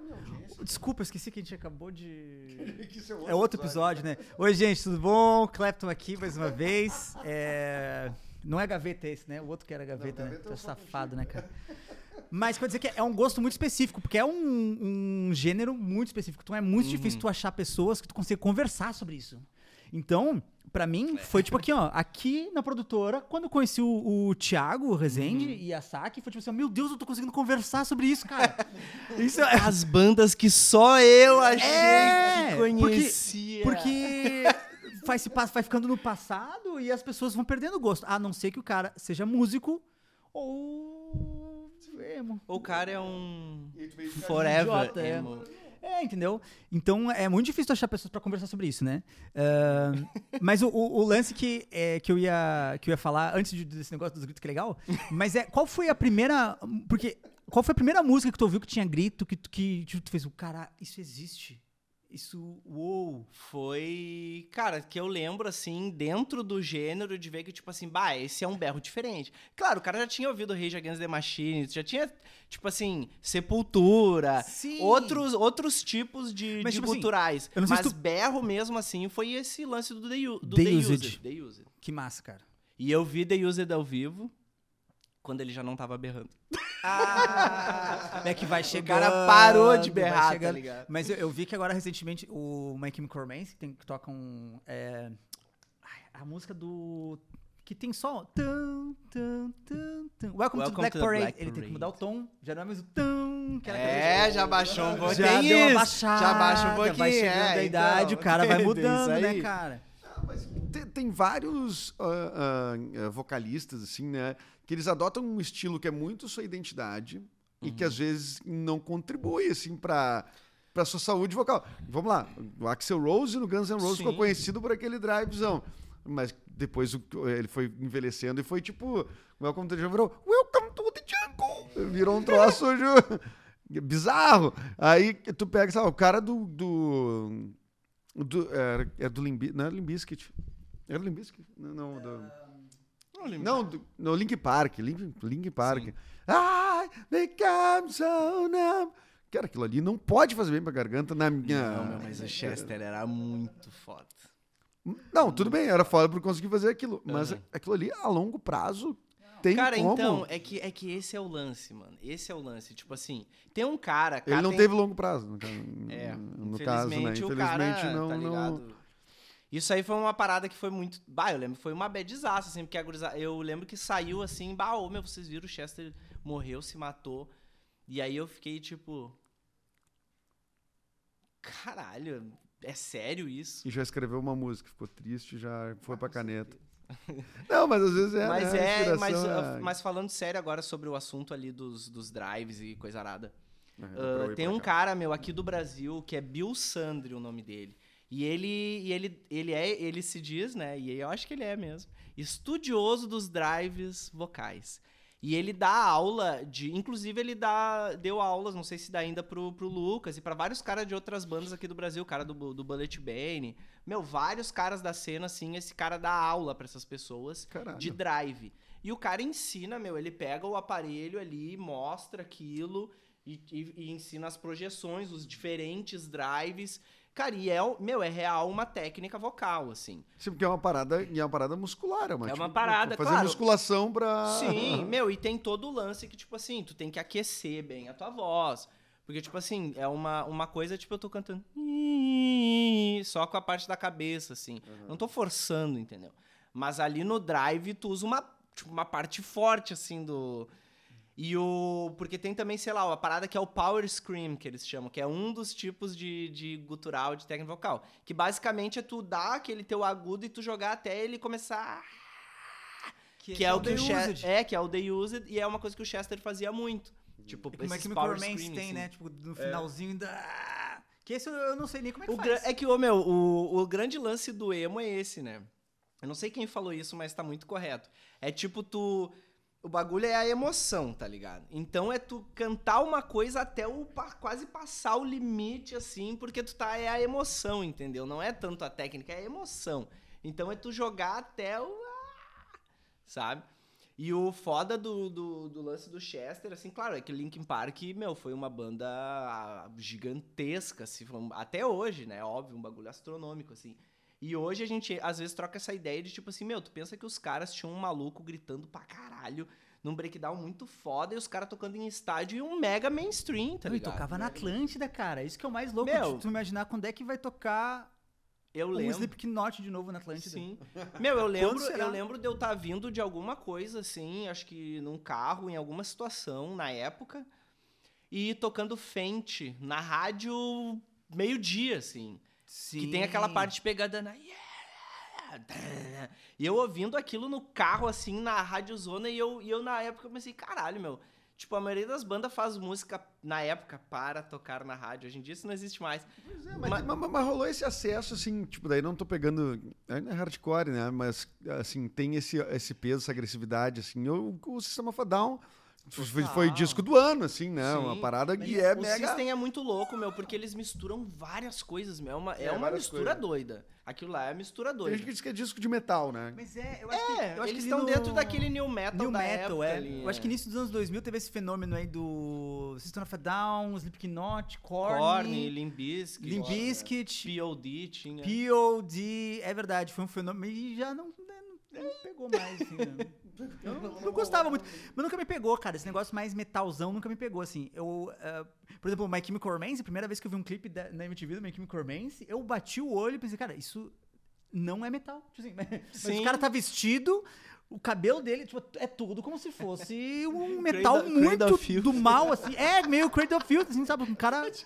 Desculpa, esqueci que a gente acabou de. Isso É outro episódio, né? Oi, gente, tudo bom? Clapton aqui mais uma vez. É, Não é gaveta esse, né? O outro que era gaveta, Não, né? gaveta é Tá safado, né, cara? Mas quer dizer que é um gosto muito específico, porque é um, um gênero muito específico. Então é muito Uhum. difícil tu achar pessoas que tu consiga conversar sobre isso. Então, pra mim, foi tipo aqui, ó. Aqui na produtora, quando eu conheci o, o Thiago Rezende Uhum. e a Saki, foi tipo assim, meu Deus, eu tô conseguindo conversar sobre isso, cara. isso é, As bandas que só eu achei É, que porque- conhecia. Porque vai, se, passa- vai ficando no passado e as pessoas vão perdendo o gosto. A não ser que o cara seja músico ou emo. O cara é um Idiota, forever é. emo. É, entendeu? Então é muito difícil achar pessoas pra conversar sobre isso, né? Ah, mas o, o- o lance que, é, que, eu ia, que eu ia falar antes de- desse negócio dos gritos, que é legal, mas é qual foi a primeira. Porque. Qual foi a primeira música que tu ouviu que tinha grito, que, tu- que tipo, tu fez o cara, isso existe? Isso. Uou! Foi, cara, que eu lembro, assim, dentro do gênero, de ver que, tipo assim, bah, esse é um berro diferente. Claro, o cara já tinha ouvido Rage Against the Machine, já tinha, tipo assim, Sepultura, Sim. outros, outros tipos de, Mas, de tipo assim, culturais. eu não sei Mas se tu- berro mesmo, assim, foi esse lance do The, do The The Used. Used. The Used. Que massa, cara. E eu vi The Used ao vivo, quando ele já não tava berrando. Ah, é que vai chegando. cara parou de berrar, tá ligado? Mas eu, eu vi que agora, recentemente, o My Chemical Romance tem, que toca um... é, a música do... Que tem só... Tum, tum, tum, tum. Welcome, to the Welcome Black to the Parade. Black Ele tem que Parade. mudar o tom. Já não é mais o tum. que É, já baixou um pouquinho. Já deu uma baixada. Já baixa um pouquinho. Vai chegando é, a idade, então, o cara vai mudando, né, cara? Tem, vários ah, ah, vocalistas, assim, né? Que eles adotam um estilo que é muito sua identidade e que às vezes não contribui, assim, pra, pra sua saúde vocal. Vamos lá, o Axel Rose no Guns N' Roses ficou conhecido por aquele drivezão. Mas depois ele foi envelhecendo e foi tipo, Welcome to the Jungle virou Welcome to the Jungle! Virou um troço ju- bizarro. Aí tu pega, sabe, o cara do... do do, era, é do Limbi, não era Limbiskit. Era Limbiskit? Não, não, do, Não não, do, no Link Park. Link, Link Park. I become so numb. Cara, aquilo ali não pode fazer bem pra garganta na minha. Não, mas o Chester era muito foda. Não, tudo bem, era foda por conseguir fazer aquilo. Mas Aham. aquilo ali, a longo prazo, tem Cara, como. então, é que, é que esse é o lance, mano. Esse é o lance. Tipo assim, tem um cara. Ele cara, não tem- teve longo prazo, no, caso- É, no caso, né? infelizmente, o Infelizmente, cara, não. tá não... Isso aí foi uma parada que foi muito. Bah, eu lembro, foi uma badizaça, assim, porque a gurizada- eu lembro que saiu assim, bah, ô, meu, vocês viram, o Chester morreu, se matou. E aí eu fiquei tipo. Caralho, é sério isso? E já escreveu uma música, ficou triste, já foi pra caneta. Não, mas às vezes é. mas né, é, mas, inspiração uh, mas falando sério agora sobre o assunto ali dos, dos drives e coisa arada. É, Uh, tem um cá. cara, meu, aqui do Brasil, que é Bill Sandri, o nome dele. E ele, e ele, ele é, ele se diz, né? E eu acho que ele é mesmo, estudioso dos drives vocais. E ele dá aula de, inclusive ele dá, deu aulas, não sei se dá ainda pro, pro Lucas e pra vários caras de outras bandas aqui do Brasil, o cara do, do Bullet Bane, meu, vários caras da cena, assim, esse cara dá aula pra essas pessoas Caralho. de drive. E o cara ensina, meu, ele pega o aparelho ali, mostra aquilo e, e- e ensina as projeções, os diferentes drives. Cara, e é, meu, é real uma técnica vocal, assim. Sim, porque é uma parada, é uma parada muscular, é uma, É tipo, uma parada, fazer claro. musculação pra. Sim, meu, e tem todo o lance que, tipo assim, tu tem que aquecer bem a tua voz. Porque, tipo assim, é uma, uma coisa, tipo, eu tô cantando só com a parte da cabeça, assim. Não tô forçando, entendeu? Mas ali no drive, tu usa uma, tipo, uma parte forte, assim, do... E o... Porque tem também, sei lá, a parada que é o power scream, que eles chamam, que é um dos tipos de, de gutural, de técnica vocal. Que basicamente é tu dar aquele teu agudo e tu jogar até ele começar... Que é o que o Chester... É, que é o The Used, e é uma coisa que o Chester fazia muito. Tipo, Como é esses que o scream, tem, assim. né? Tipo, no finalzinho da. Que esse eu- não sei nem como é que O faz. é que, ô, meu, o, o grande lance do emo é esse, né? Eu não sei quem falou isso, mas tá muito correto. É tipo, tu. O bagulho é a emoção, tá ligado? Então é tu cantar uma coisa até o quase passar o limite, assim, porque tu tá. É a emoção, entendeu? Não é tanto a técnica, é a emoção. Então é tu jogar até o. ah, Sabe? E o foda do, do, do lance do Chester, assim, claro, é que Linkin Park, meu, foi uma banda gigantesca, assim, até hoje, né? Óbvio, um bagulho astronômico, assim. E hoje a gente, às vezes, troca essa ideia de, tipo assim, meu, tu pensa que os caras tinham um maluco gritando pra caralho num breakdown muito foda e os caras tocando em estádio e um mega mainstream, tá Não, e ligado? tocava na Atlântida, cara. Isso que é o mais louco Meu. de tu imaginar quando é que vai tocar Eu um lembro. Slipknot de novo na Atlântida. Sim. Meu, eu lembro, eu lembro de eu estar vindo de alguma coisa, assim, acho que num carro, em alguma situação, na época, e tocando Fente na rádio meio-dia, assim. Sim. Que tem aquela parte pegada na. E eu ouvindo aquilo no carro, assim, na rádiozona, e eu, e eu na época pensei, caralho, meu. Tipo, a maioria das bandas faz música na época para tocar na rádio. Hoje em dia isso não existe mais. Pois é, mas, Mas- mas- mas rolou esse acesso, assim, tipo, daí não tô pegando. Ainda é hardcore, né? Mas, assim, tem esse, esse peso, essa agressividade, assim. O, o Sistema of a Down foi, foi Total. disco do ano, assim, né? Sim. Uma parada Mas que é o mega. System é muito louco, meu, porque eles misturam várias coisas, meu. É uma, é É, uma mistura coisas. doida. Aquilo lá é mistura Tem doida. gente que diz que é disco de metal, né? Mas é, eu acho que. É, eu acho eles que estão no- dentro daquele new metal New da Metal, época é. ali, eu acho que início dos anos 2000 teve esse fenômeno aí do System of a Down, Slipknot, Korn, Korn, Limp Bizkit, POD tinha. POD, é verdade, foi um fenômeno e já não, não, pegou mais, assim, né? Eu não, não gostava muito, mas nunca me pegou, cara, esse negócio mais metalzão nunca me pegou, assim, eu, ah, por exemplo, My Chemical Romance, a primeira vez que eu vi um clipe da, na MTV do My Chemical Romance, eu bati o olho e pensei, cara, isso não é metal, tipo assim, mas, mas o cara tá vestido, o cabelo dele, tipo, é tudo como se fosse um metal Cradle- muito Cradle do mal, assim, é meio Cradle of Filth, assim, sabe, um cara...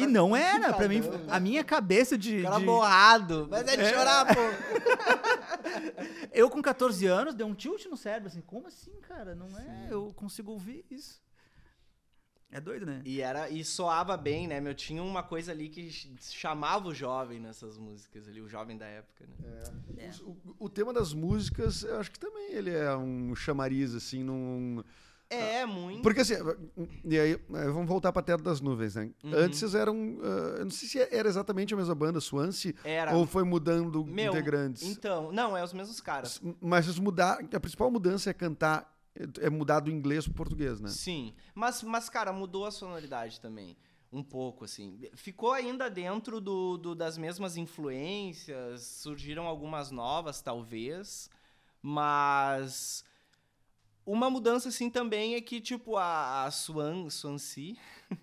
E não era, pra mim, a minha cabeça de. Cara de- borrado. Mas é de chorar, pô. Eu com 14 anos dei um tilt no cérebro, assim, como assim, cara? Não é? Eu consigo ouvir isso. É doido, né? E, era, e soava bem, né, meu? Tinha uma coisa ali que ch- chamava o jovem nessas músicas ali, o jovem da época, né? É. O, o tema das músicas, eu acho que também ele é um chamariz, assim, num. É, muito. Porque assim, e aí, eh, vamos voltar pra Terra das Nuvens, né? Uhum. Antes vocês eram. eh, eu não sei se era exatamente a mesma banda, Swansea, Era. ou foi mudando Meu, integrantes. Então, não, é os mesmos caras. Mas vocês mudar, a principal mudança é cantar, é mudar do inglês pro português, né? Sim. Mas, mas, cara, mudou a sonoridade também. Um pouco, assim. Ficou ainda dentro do, do- das mesmas influências, surgiram algumas novas, talvez. Mas. Uma mudança, assim, também é que, tipo, a, a Swan, Swansea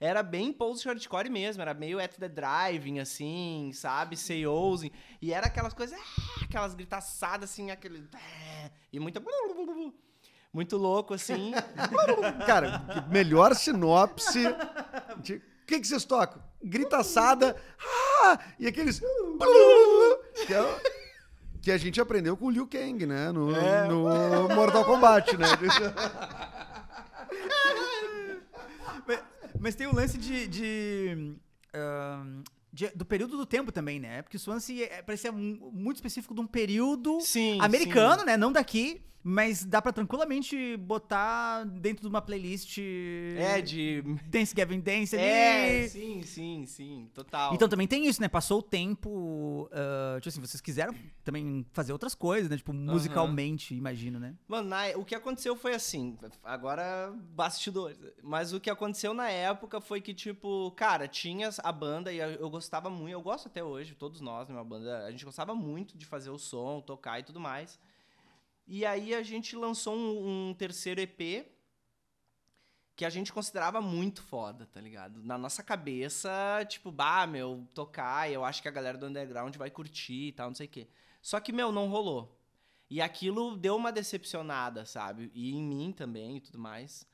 era bem post-hardcore mesmo. Era meio at the driving, assim, sabe? Seiousing. E era aquelas coisas. ah, Aquelas gritaçadas, assim, aquele. E muita. Muito louco, assim. Cara, melhor sinopse. de- O que, que vocês tocam? Gritaçada. Ah! E aqueles. Que, é que a gente aprendeu com o Liu Kang, né? No, no Mortal Kombat, né? Mas, mas tem o lance de. de, ahn, de- do período do tempo também, né? Porque o Swansea é, parecia mu- muito específico de um período Sim. americano, né? Não daqui, mas dá pra tranquilamente botar dentro de uma playlist. É, de. Thanksgiving Dance ali. É, sim, sim, sim. Total. Então também tem isso, né? Passou o tempo. ah, tipo assim, vocês quiseram também fazer outras coisas, né? Tipo, musicalmente, imagino, né? Mano, na- o que aconteceu foi assim, agora bastidores. Mas o que aconteceu na época foi que, tipo, cara, tinha a banda e eu gostava muito, eu gosto até hoje, todos nós, né, uma banda, a gente gostava muito de fazer o som, tocar e tudo mais. E aí a gente lançou um, um terceiro EP que a gente considerava muito foda, tá ligado? Na nossa cabeça, tipo, bah, meu, tocar, eu acho que a galera do underground vai curtir e tal, não sei o quê. Só que, meu, não rolou. E aquilo deu uma decepcionada, sabe? E em mim também e tudo mais.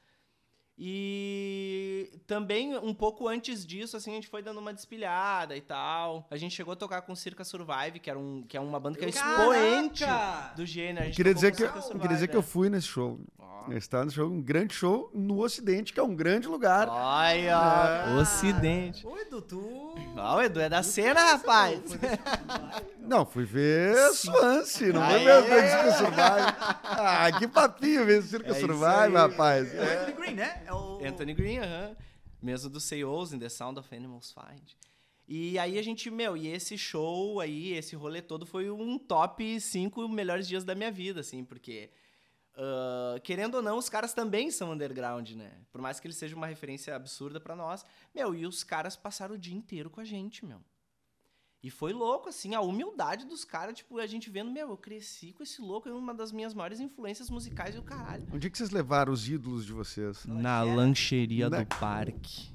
E também, um pouco antes disso, assim, a gente foi dando uma despilhada e tal. A gente chegou a tocar com Circa Survive, que, era um, que é uma banda que é expoente Caraca! do gênero. A gente Queria dizer, que, eu, Circa queria dizer que eu fui nesse show. Eu estava nesse show, um grande show no Ocidente, que é um grande lugar. Olha, Ah. Ocidente. Oi, Dudu. Ó, o Edu é da cena, rapaz. Não, fui ver Swansea, não Aê! ver Circa Survive. Ah, que papinho ver Circa É Survive, rapaz. É o Green, né? É o... Anthony Green, aham. Mesmo do Say O's in The Sound of Animals Find. E aí a gente, meu, e esse show aí, esse rolê todo foi um top 5 melhores dias da minha vida, assim, porque ah, querendo ou não, os caras também são underground, né? Por mais que ele seja uma referência absurda pra nós. Meu, e os caras passaram o dia inteiro com a gente, meu. E foi louco, assim, a humildade dos caras, tipo, a gente vendo, meu, eu cresci com esse louco, é uma das minhas maiores influências musicais e o caralho. Onde é que vocês levaram os ídolos de vocês? Na lancheria Na- do parque.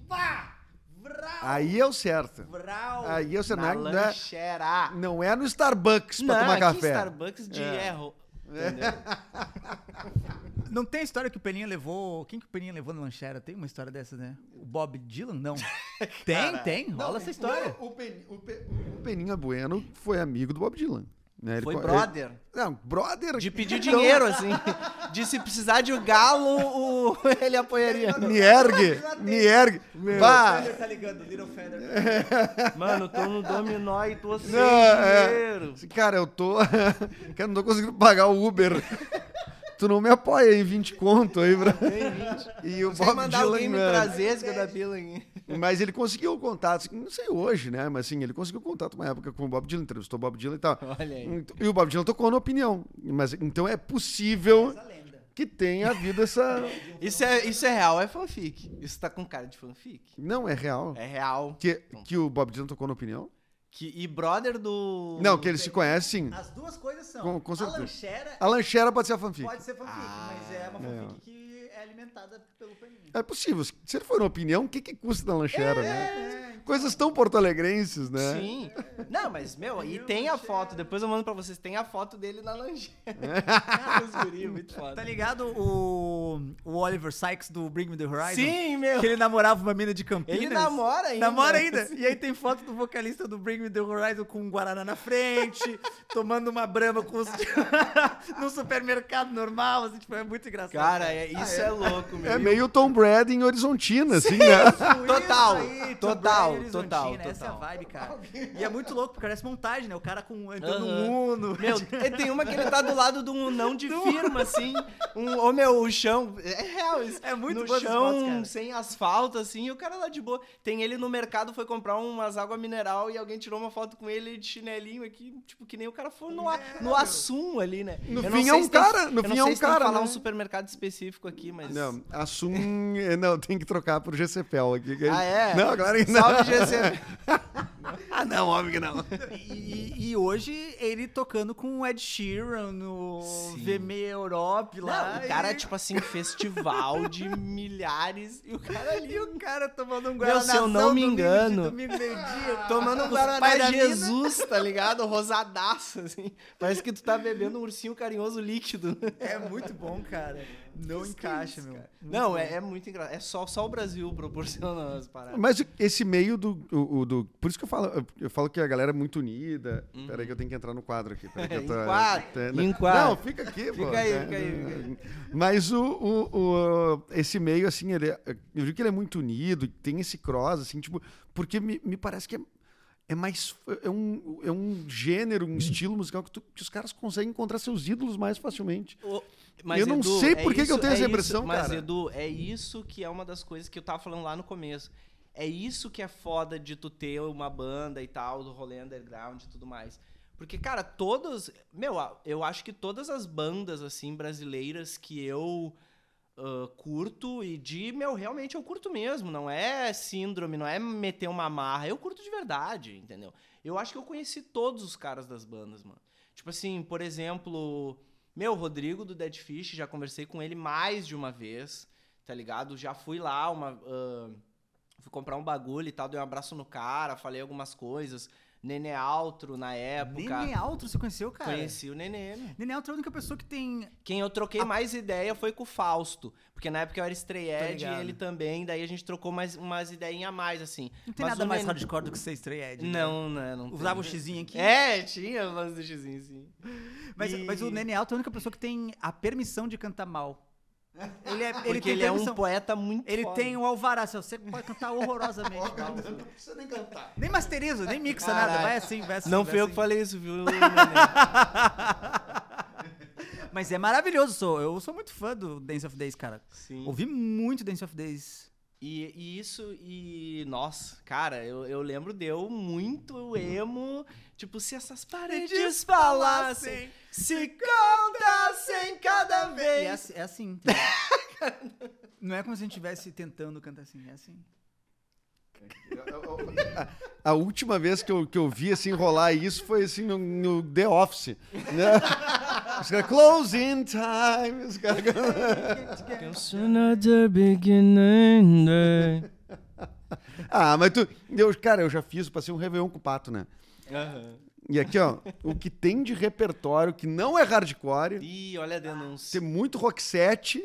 Aí é o certo. Brau. Aí é o certo. Na Não é- não é-. Não é no Starbucks pra Não, tomar que café. Starbucks de É. erro. Entendeu? Não tem a história que o Peninha levou. Quem que o Peninha levou na lanchera? Tem uma história dessa, né? O Bob Dylan? Não. tem, tem. Rola essa história. Não, o, Pen- o o Peninha Bueno foi amigo do Bob Dylan. né? Ele Foi brother. ele- não, brother. De pedir Então, dinheiro, assim. De se precisar de um galo, o... ele apoiaria. Me ergue, me ergue. Bah, tá ligando, Little Feather. Mano, tô no dominó e tô sem Não, é. dinheiro. Cara, eu tô. Cara, não tô conseguindo pagar o Uber. Tu não me apoia em 20 conto aí, pra... E o Bob mandar Dylan. alguém me mano, trazer esse da Bila aqui. Mas ele conseguiu o contato, assim, não sei hoje, né? Mas assim, ele conseguiu contato uma época com o Bob Dylan, entrevistou o Bob Dylan e tal. Olha aí. E o Bob Dylan tocou na opinião. Mas então é possível que tenha havido essa. Isso é, isso é real, é fanfic. Isso tá com cara de fanfic. Não, é real. É real. Que, que o Bob Dylan tocou na opinião? Que, e brother do. Não, que eles se conhecem, sim. As duas coisas são. Com- com a certeza. lanchera A lancheira pode ser a fanfic. pode ser fanfic, Ah, mas é uma é. fanfic que é alimentada pelo Peninha. É possível. Se ele for na opinião, o que, que custa na lancheira, né? É, Coisas tão porto-alegrenses, né? Sim. Não, mas, meu, e tem a foto, depois eu mando pra vocês, tem a foto dele na lancheira. Os guri, muito foda. Tá ligado o, o Oliver Sykes do Bring Me The Horizon? Sim, meu. Que ele namorava uma mina de Campinas. Ele namora ainda. Namora ainda. E aí tem foto do vocalista do Bring Me The Horizon com um Guaraná na frente, tomando uma brama com os... num supermercado normal, assim, tipo, é muito engraçado. Cara, é, isso é. Louco, meu. É meio Tom Brady em Horizontina, assim, né? Total, Tom total, Brady, total, Horizontina, Essa é a total. vibe, cara. E é muito louco, porque parece montagem, né? O cara com, entrando Aham. no Uno. Meu, e tem uma que ele tá do lado de um não de firma, assim. Um, ô, meu, o chão. É real isso. É muito No chão, fotos, cara. sem asfalto, assim, e o cara lá de boa. Tem ele no mercado, foi comprar umas águas mineral e alguém tirou uma foto com ele de chinelinho aqui, tipo, que nem o cara foi no, a- no Assum ali, né? No Eu não fim é um se tem- cara, no eu fim não é um sei se tem que cara, falar né? um supermercado específico aqui, mas. Não, Assum. Não, tem que trocar por GCPEL aqui. que- Ah, é? Não, claro que não. Salve, GC. Ah, não, óbvio que não. E, e hoje ele tocando com o Ed Sheeran no Sim. VMA Europe lá. Não, o cara, e- tipo assim, festival de milhares e o cara ali. O cara tomando um Meu, Guaraná. se eu não me engano- Domingo, meio-dia. Tomando um pai Guaraná mina. Jesus, tá ligado? Rosadaço, assim. Parece que tu tá bebendo um ursinho carinhoso líquido. É muito bom, cara. Não encaixa, meu. Muito Não, é, é muito engraçado. É só, só o Brasil proporciona as paradas. Mas esse meio do, o- o do. Por isso que eu falo, eu falo que a galera é muito unida. Peraí, que eu tenho que entrar no quadro aqui. Peraí, que eu tô- Uhum. Enquadra, Tá- enquadra. Não, fica aqui, pô. Fica aí, É, fica aí, fica Mas o, o- o- esse meio, assim, ele é- eu digo que ele é muito unido, tem esse cross, assim, tipo, porque me, me parece que é, é mais. É um, é um gênero, um estilo musical que, tu- que os caras conseguem encontrar seus ídolos mais facilmente. O- Eu não sei por que que eu tenho essa isso- impressão, mas, cara. Edu, é isso que é uma das coisas que eu tava falando lá no começo. É isso que é foda de tu ter uma banda e tal, do rolê underground e tudo mais. Porque, cara, todos. Meu, eu acho que todas as bandas, assim, brasileiras que eu ah, curto e de, meu, realmente eu curto mesmo. Não é síndrome, não é meter uma marra. Eu curto de verdade, entendeu? Eu acho que eu conheci todos os caras das bandas, mano. Tipo assim, por exemplo, meu, Rodrigo do Dead Fish, já conversei com ele mais de uma vez, tá ligado? Já fui lá, uma, ah, fui comprar um bagulho e tal, dei um abraço no cara, falei algumas coisas. Nenê Altro na época. Nenê Altro, você conheceu, cara? Conheci o Nenê, meu. Nenê Altro é a única pessoa que tem. Quem eu troquei mais ideia foi com o Fausto. Porque na época eu era Edge e ele também. Daí a gente trocou mais, umas ideinhas a mais, assim. Não tem Mas nada mais Nenê- hardcore do que ser Edge. né? Não? Não tem. Usava o xizinho aqui. É, tinha o lance do xizinho, sim. Mas, E- mas o Nenê Alto é a única pessoa que tem a permissão de cantar mal. Ele, é, ele Porque tem ele é um poeta muito Ele foda. tem o alvará, assim, você pode cantar horrorosamente. Não precisa nem cantar. Nem masteriza, nem mixa Caralho. nada, vai assim, vai assim. Não vai fui eu assim. que falei isso, viu? Mas é maravilhoso, sou, eu sou muito fã do Dance of Days, cara. Sim. Ouvi muito Dance of Days. E, e isso, e. Nossa, cara, eu, eu lembro de eu muito emo. Tipo, se essas paredes falassem, se contassem cada E vez. é, assim- é assim. Não é como se a gente estivesse tentando cantar assim, é assim. A última vez que eu, que eu vi assim rolar isso foi assim no, no The Office. Né? Os caras, closing time. Os caras... Ah, mas tu. Eu, cara, eu já fiz, passei um Réveillon com o pato, né? E aqui, ó, o que tem de repertório que não é hardcore, Ih, olha a denúncia. tem muito rock set.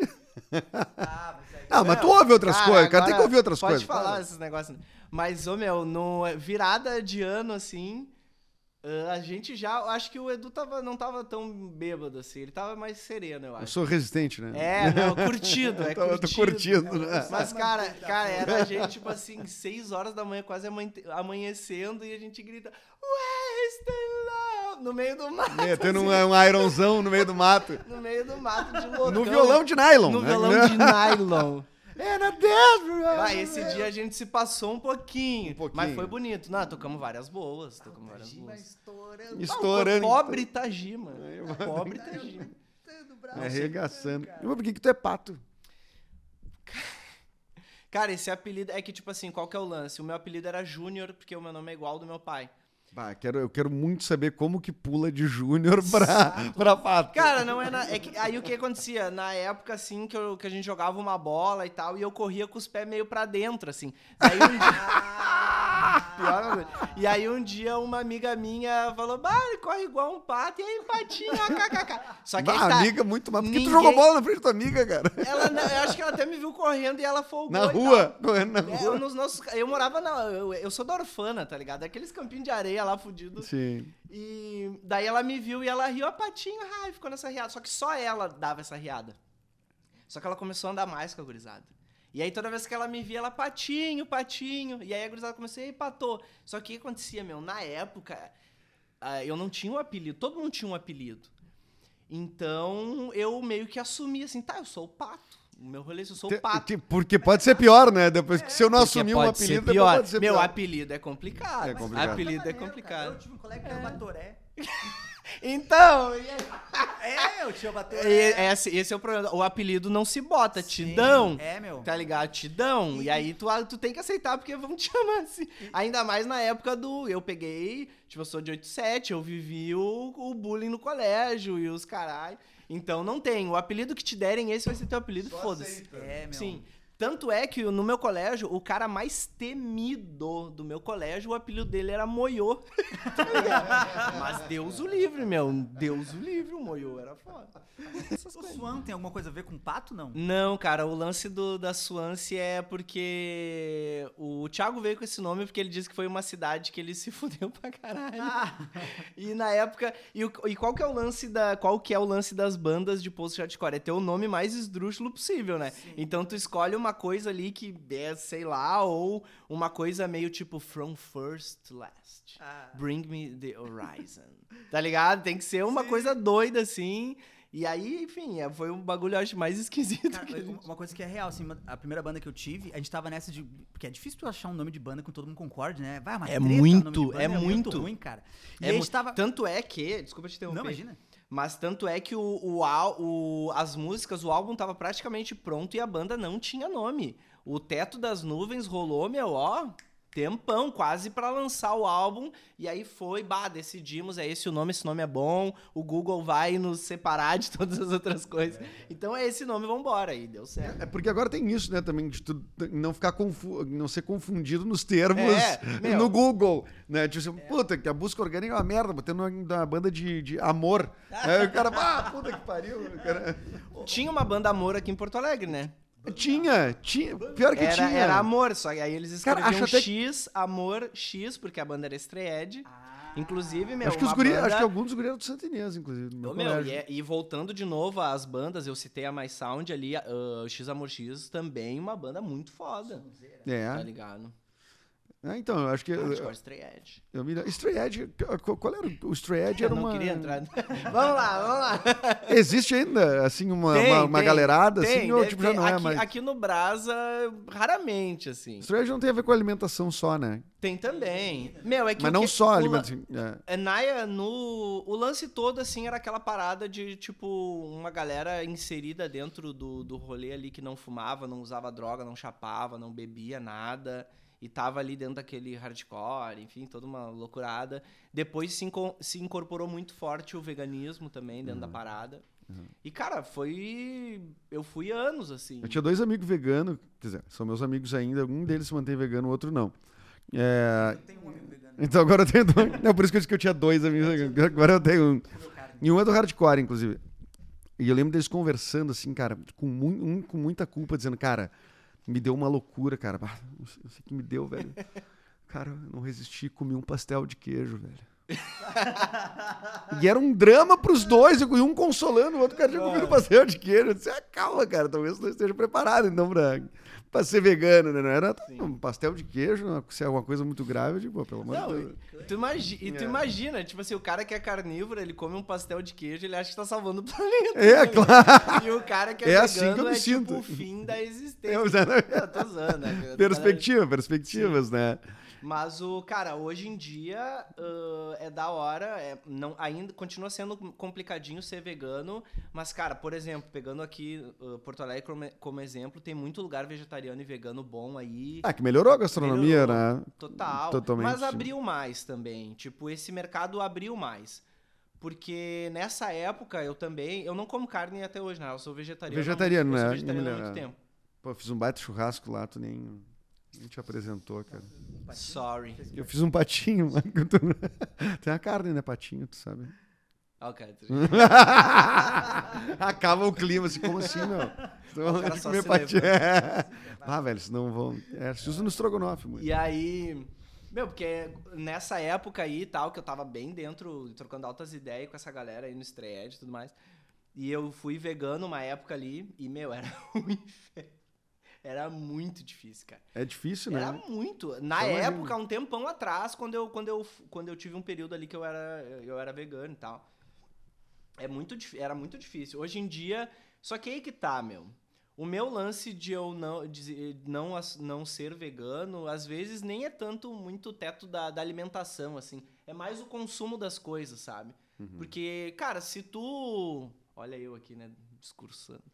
Ah, mas aí... Ah, mas tu ouve outras Cara, coisas, cara tem que ouvir outras pode coisas. falar Para. esses negócios. Mas, ô meu, no virada de ano, assim, ah, a gente já. eu Acho que o Edu tava, não tava tão bêbado assim. Ele tava mais sereno, eu Eu acho. sou resistente, né? É, não, curtido, é Eu tô- eu curtindo, né? Mas, cara, cara, era a gente, tipo assim, 6 horas da manhã, quase amanhe- amanhecendo, e a gente grita, Wasted Love, no meio do mato. Metendo um, um ironzão no meio do mato. No meio do mato de loucão. No violão de nylon. No né? violão de nylon. Era desperate. Ah, esse dia a gente se passou um pouquinho, Um pouquinho. Mas foi bonito. Não, tocamos várias boas. Tocamos várias boas. estourando. Estourando. Pobre Tajima. Pobre Tajima. Arregaçando. Mas por que, que tu é pato? Cara, esse apelido é que, tipo assim, qual que é o lance? O meu apelido era Júnior, porque o meu nome é igual ao do meu pai. Bah, quero, eu quero muito saber como que pula de júnior pra, pra pato. Cara, não é, na, é que, aí o que acontecia? Na época, assim, que, eu- que a gente jogava uma bola e tal, e eu corria com os pés meio pra dentro, assim. Daí um dia... Pior. E aí um dia uma amiga minha falou, bah, ele corre igual um pato, e aí patinho, kkk. Só que Bah, tá, amiga muito mal. Por que tu ninguém- jogou bola na frente da tua amiga, cara? ela, eu acho que ela até me viu correndo e ela folgou Na rua? Correndo na É, rua? nos nossos, eu morava na. Eu, eu sou da orfana, tá ligado? Aqueles campinhos de areia lá fudido. Sim. E daí ela me viu e ela riu a patinha, ai, ficou nessa riada. Só que só ela dava essa riada. Só que ela começou a andar mais com a gurizada. E aí toda vez que ela me via, ela patinho, patinho. E aí a gurizada começou, e aí, patou. Só que o que acontecia, meu? Na época, ah, eu não tinha um apelido. Todo mundo tinha um apelido. Então eu meio que assumi assim, tá, eu sou o pato. O meu rolê, eu sou o pato. que- Porque pode ser pior, né? Depois que se eu não Porque assumir um pode ser apelido, pior. pode ser Meu pior. apelido é complicado. É complicado. Apelido é complicado. cara. Eu tive um colega que era Batoré. Então, e É, eu tinha e- Batoré. esse, esse é o problema. O apelido não se bota, Sim, Tidão. É, meu. Tá ligado? Tidão. E aí tu, tu tem que aceitar, porque vão te chamar assim. Ainda mais na época do. Eu peguei. Tipo, eu sou de 87, eu vivi o, o bullying no colégio e os caralho. Então não tem. O apelido que te derem, esse vai ser teu apelido, foda-se. É, meu. Sim. Tanto é que no meu colégio, o cara mais temido do meu colégio, o apelido dele era Moiô. Mas Deus o livre, meu. Deus o livre, o Moiô era foda. O. Swan tem alguma coisa a ver com pato, não? Não, cara, o lance do, da Swansea é porque o Thiago veio com esse nome porque ele disse que foi uma cidade que ele se fudeu pra caralho. Ah, E na época. E, o- e qual que é o lance da. Qual que é o lance das bandas de post-hardcore? É ter o nome mais esdrúxulo possível, né? Então tu escolhe uma coisa ali que é, sei lá, ou uma coisa meio tipo From First to Last. ah. Bring me the horizon. Tá ligado? Tem que ser uma coisa doida assim. E aí, enfim, é- foi um bagulho, acho, mais esquisito. Cara, gente- uma coisa que é real, assim, a primeira banda que eu tive, a gente tava nessa de. Porque é difícil tu achar um nome de banda com todo mundo concorde, né? Vai, uma É treta, muito, banda é muito. ruim, cara. E É a gente tava. Tanto é que. Desculpa te interromper. Não, imagina. Mas tanto é que o, o, o- as músicas, o álbum tava praticamente pronto e a banda não tinha nome. O Teto das Nuvens rolou, meu, ó, tempão, quase pra lançar o álbum. E aí foi, bah, decidimos, é esse o nome, esse nome é bom. O Google vai nos separar de todas as outras coisas. Então é esse nome, vambora. E deu certo. É porque agora tem isso, né, também, de tu não ficar confu não ser confundido nos termos É, meu. no Google, né? Tipo assim, puta, que a busca orgânica é uma merda, botando uma, uma banda de, de amor. Aí o cara, ah, puta que pariu. cara- Tinha uma banda Amor aqui em Porto Alegre, né? Tinha, tinha, pior que Era, tinha. era Amor, só que aí eles Cara, escreviam até X, Amor, X, porque a banda era Estreed. Inclusive, meu, acho que os guri, banda- acho que alguns dos guri eram do Santa Inês, inclusive, do meu, meu, e, é- e voltando de novo às bandas, eu citei a Mais Sound ali, ah, X Amor X também, uma banda muito foda. É. Tá ligado? É, então, eu acho que. Hardcore Stray Edge. Eu me... Stray Edge, qual era? o- Stray Edge era Eu não uma. queria entrar. vamos lá, vamos lá. Existe ainda, assim, uma, Tem, uma, uma tem, galerada, tem, assim, ou tipo, já não é aqui, mais. Aqui no Brasa, raramente, assim. Stray Edge não tem a ver com alimentação só, né? Tem também. Meu, é que Mas não que- só o alimentação. É. É, Naya, no. O lance todo, assim, era aquela parada de, tipo, uma galera inserida dentro do, do rolê ali que não fumava, não usava droga, não chapava, não bebia nada. E tava ali dentro daquele hardcore, enfim, toda uma loucurada. Depois se, inco- se incorporou muito forte o veganismo também dentro Uhum. da parada. E, cara, foi. Eu fui anos, assim. Eu tinha dois amigos veganos, quer dizer, são meus amigos ainda, um deles se mantém vegano, o outro não. É, Tem um amigo vegano. Então agora eu tenho dois. Não, por isso que eu disse que eu tinha dois amigos veganos. Agora eu tenho um. E um é do hardcore, inclusive. E eu lembro deles conversando, assim, cara, com um com muita culpa, dizendo, cara, me deu uma loucura, cara. Não sei, não sei o que me deu, velho. Cara, eu não resisti, comi um pastel de queijo, velho. e era um drama pros dois, e um consolando, o outro cara tinha comido pastel de queijo. Eu disse, ah, calma, cara, talvez você não esteja preparado, então, pra, pra ser vegano, né? Não era um pastel de queijo, se é alguma coisa muito grave, eu digo, pô, pelo amor de Deus. e tu, imagi e tu É. imagina, tipo assim, o cara que é carnívoro, ele come um pastel de queijo, ele acha que tá salvando o planeta. É, né? claro. E o cara que é, É vegano assim que eu me é sinto. tipo o fim da existência. É, exatamente. Eu tô zoando, né? Perspectiva, perspectivas, né? Mas o, cara, hoje em dia ah, é da hora, é, não, ainda continua sendo complicadinho ser vegano, mas, cara, por exemplo, pegando aqui ah, Porto Alegre como, como exemplo, tem muito lugar vegetariano e vegano bom aí. Ah, que melhorou a gastronomia, Melhorou. né? Total. Totalmente. Mas abriu mais também. Tipo, esse mercado abriu mais. Porque nessa época eu também. Eu não como carne até hoje, né? Eu sou vegetariano. Vegetariano, eu sou né? vegetariano há muito é. tempo. Pô, eu fiz um baita churrasco lá, tu nem, nem te apresentou, cara. Sorry. Eu fiz um patinho tu- Tem a carne, né? Patinho, tu sabe? O cara, tu- Acaba o clima, assim, como assim, meu? Então, O cara só comer patinho. É. Ah, velho, senão vão. É, se usa no estrogonofe, muito. E aí. Meu, porque nessa época aí e tal, que eu tava bem dentro, trocando altas ideias com essa galera aí no Stray e tudo mais. E eu fui vegano uma época ali, e, meu, era um inferno. Era muito difícil, cara. É difícil, né? Era muito. Na época, um tempão atrás, quando eu, quando, eu, quando eu tive um período ali que eu era, eu era vegano e tal. É muito, era muito difícil. Hoje em dia. Só que aí que tá, meu. O meu lance de eu não, de não, não ser vegano, às vezes nem é tanto muito o teto da, da alimentação, assim. É mais o consumo das coisas, sabe? Uhum. Porque, cara, se tu. Olha eu aqui, né? Discursando.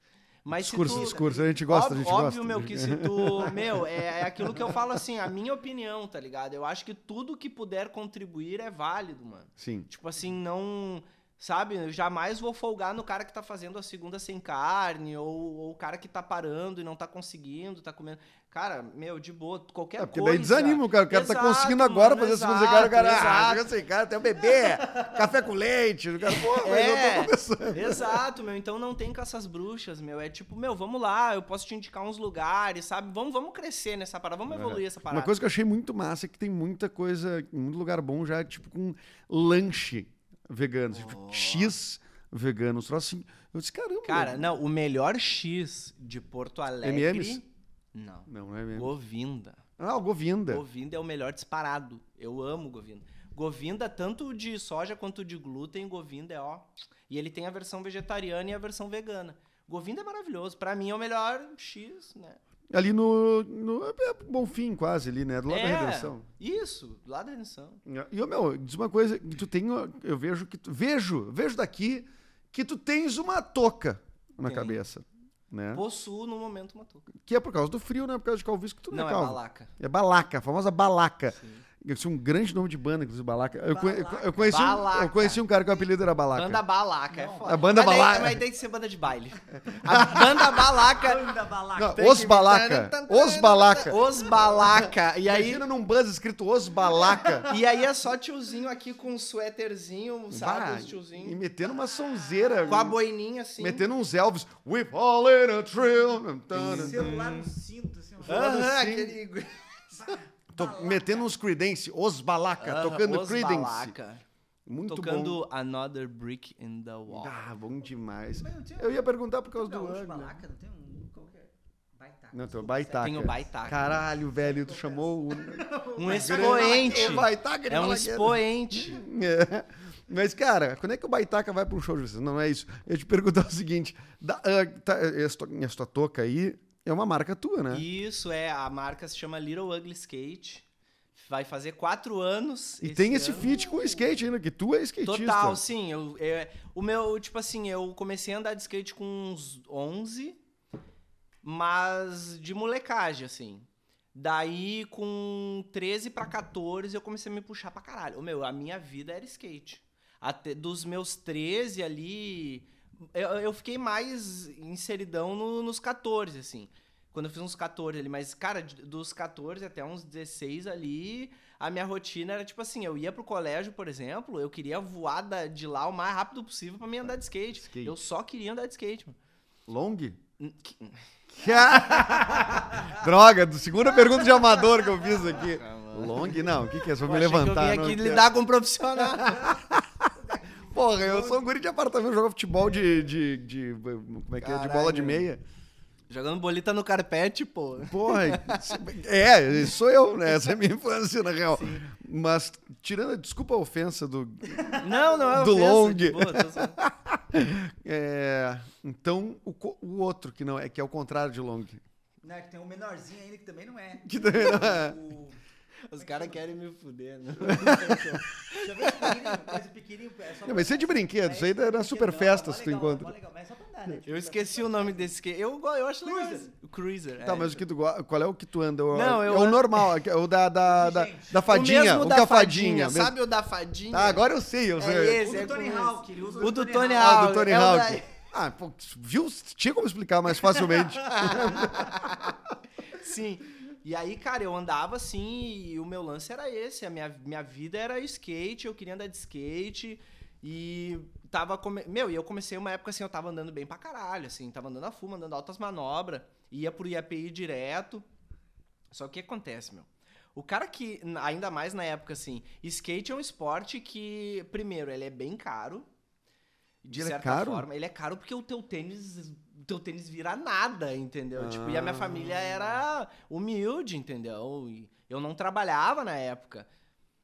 Mas Discurso, tu, discurso, a gente gosta, Óbvio, a gente óbvio, gosta. meu, que se tu. Meu, é, é aquilo que eu falo assim, a minha opinião, tá ligado? Eu acho que tudo que puder contribuir é válido, mano. Sim. Tipo assim, não. Sabe, eu jamais vou folgar no cara que tá fazendo a segunda sem carne, ou, ou o cara que tá parando e não tá conseguindo, tá comendo. Cara, meu, de boa, qualquer É, porque coisa. daí desanima o cara. O cara tá Exato, conseguindo agora mano, fazer a segunda sem cara. O cara, exato, ah, exato. chega sem cara, tem um bebê, café com leite. O cara, pô, mas É. eu tô começando. Exato, meu. Então não tem com essas bruxas, meu. É tipo, meu, vamos lá, eu posso te indicar uns lugares, sabe? Vamos, vamos crescer nessa parada, vamos evoluir essa parada. Uma coisa que eu achei muito massa é que tem muita coisa, muito lugar bom já, tipo, com lanche vegano. Tipo, Oh. X vegano. Uns troços assim. Eu disse, caramba. Cara, não, o melhor X de Porto Alegre. M&Ms? Não. Não é mesmo. Govinda. Ah, o Govinda. Govinda é o melhor disparado. Eu amo Govinda. Govinda, tanto de soja quanto de glúten, Govinda é ó. E ele tem a versão vegetariana e a versão vegana. Govinda é maravilhoso. Pra mim é o melhor X, né? Ali no, no é, Bonfim, quase ali, né? Do lado da É, redenção. Isso, lá da redenção. E, ô, meu, diz uma coisa, tu tem, eu vejo que tu, vejo, vejo daqui que tu tens uma touca na Tenho. cabeça, né? Possuo no momento uma touca. Que é por causa do frio, né? Por causa de calvície que tu não, Não, é é balaca. É Balaca, a famosa Balaca. Sim. Esse é um grande nome de banda, inclusive, Balaca. Eu, eu, Balaca. eu conheci um, Balaca. eu conheci um cara que o apelido era Balaca. Banda Balaca, é Não, foda. a banda mas Balaca. Daí, mas tem que ser banda de baile. A banda Balaca. Banda balaca. Não, os que- Balaca. Os Balaca. Os Balaca. E aí, Imagina num buzz escrito Os Balaca. e aí é só tiozinho aqui com um suéterzinho, sabe? Bah, Os e metendo uma sonzeira. Com a boininha assim. Metendo uns Elvis. We fall in a thrill. Celular no cinto, assim. Aham, aquele... Tô metendo uns Creedence. Os Balaca. Aham, tocando Os Creedence. Balaca. Muito Tocando bom. Another Brick in the Wall. Ah, bom demais. Não Eu ia perguntar por causa do Wagner. balaca, não tem um... Qual que é? Baita Não, tu é baitaca. Tenho baitaca. Caralho, velho, tu chamou o... Um expoente. O baitaca de É um Malagueta. expoente. É. Mas, cara, quando é que o Baitaca vai para um show de vocês? Não, não é isso. Eu te perguntar o seguinte: da, ah, tá, essa, tua, essa tua touca aí é uma marca tua, né? Isso é, a marca se chama Little Ugly Skate. Vai fazer quatro anos. E tem esse ano. feat com o skate ainda, que tu é skatista. Total, sim. Eu, é, o meu, tipo assim, eu comecei a andar de skate com uns 11, mas de molecagem, assim. Daí, com 13 pra 14, eu comecei a me puxar pra caralho. Meu, a minha vida era skate. Até dos meus 13 ali, eu, eu fiquei mais inseridão no- nos 14, assim. Quando eu fiz uns 14 ali. Mas, cara, dos 14 até uns 16 ali, a minha rotina era tipo assim: eu ia pro colégio, por exemplo, eu queria voar da- de lá o mais rápido possível pra mim andar de skate. Skate. Eu só queria andar de skate, mano. Long? Droga, segunda pergunta de amador que eu fiz aqui. Long? Não, o que, que é? Só me levantar. eu vim não aqui quero. lidar com um profissional. Porra, eu sou um guri de apartamento, jogo futebol de, de, de- Como é que é? De bola de Caralho. meia. Jogando bolita no carpete, pô. Porra, isso- é, sou eu, né? Essa é a minha infância, na real. Mas, tirando, desculpa a ofensa do. Não, não é Do ofensa, long. de boa, tô só- É, então, o, o outro que não é, que é o contrário de long. Né, que tem um menorzinho ainda que também não é. Que também não é. O... Os caras querem me fuder, né? Mas o pequenininho é só Não, mas isso é de brinquedo, isso aí é na super festa se tu encontra. Mas é né? Tipo, Eu esqueci o nome desse skate. Eu, eu acho legal. O Cruiser. Tá, é. mas o que tu qual é o que tu anda? Não, eu é o ando- normal, é o da, da, da, da O fadinha, mesmo o, da que fadinha, sabe o da fadinha? Ah, agora eu sei, eu sei. É esse, O é do Tony Hawk, ele usa O do Tony Ah, Hawk. do Tony é Hawk. Ah, pô, viu? Tinha como explicar mais facilmente. Sim. E aí, cara, eu andava assim e o meu lance era esse. A minha, minha vida era skate, eu queria andar de skate. E tava. Come... Meu, e eu comecei uma época assim, eu tava andando bem pra caralho, assim, tava andando a full, andando altas manobras, ia pro IAPI direto. Só que o que acontece, meu? O cara que, ainda mais na época assim, skate é um esporte que, primeiro, ele é bem caro. De Ele é certa caro? forma. Ele é caro porque o teu tênis. O teu tênis vira nada, entendeu? Tipo, e a minha Ah. família era humilde, entendeu? E eu não trabalhava na época.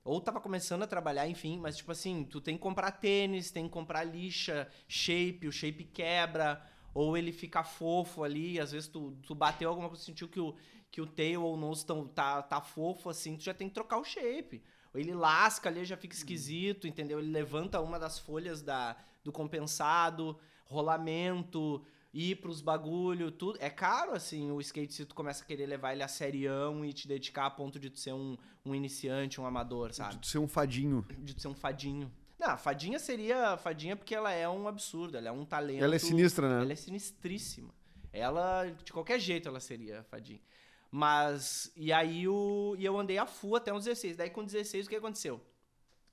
Ou tava começando a trabalhar, enfim, mas tipo assim, tu tem que comprar tênis, tem que comprar lixa, shape, o shape quebra, ou ele fica fofo ali, às vezes tu, tu bateu alguma coisa, sentiu que o, que o tail ou o nose tão, tá, tá fofo assim, tu já tem que trocar o shape. Ou ele lasca ali, já fica esquisito, entendeu? Ele levanta uma das folhas da, do compensado, rolamento, ir pros bagulho, tudo. É caro, assim, o skate se tu começa a querer levar ele a serião e te dedicar a ponto de tu ser um, um iniciante, um amador, sabe? De ser um fadinho. De tu ser um fadinho. Não, a fadinha seria fadinha porque ela é um absurdo, ela é um talento. Ela é sinistra, né? Ela é sinistríssima. Ela, de qualquer jeito, ela seria fadinha. Mas, e aí o, e eu andei a full até uns 16. Daí com 16, o que aconteceu?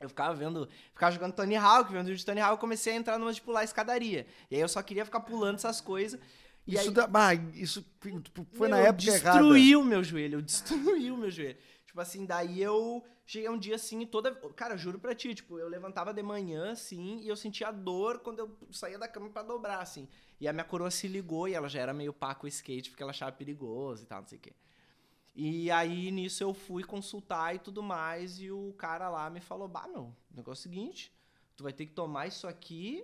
Eu ficava vendo, ficava jogando Tony Hawk, vendo vídeo de Tony Hawk, eu comecei a entrar numa de pular a escadaria. E aí eu só queria ficar pulando essas coisas. E Isso, aí, dá, bah, isso tipo, foi meu, na época errada. destruí o meu joelho, eu destruí o meu joelho. Tipo assim, daí eu cheguei um dia assim, toda. Cara, juro pra ti, tipo, eu levantava de manhã assim e eu sentia dor quando eu saía da cama pra dobrar, assim. E a minha coroa se ligou e ela já era meio pá com o skate porque ela achava perigoso e tal, não sei o quê. E aí nisso eu fui consultar e tudo mais e o cara lá me falou: Bah, meu, o negócio é o seguinte, tu vai ter que tomar isso aqui,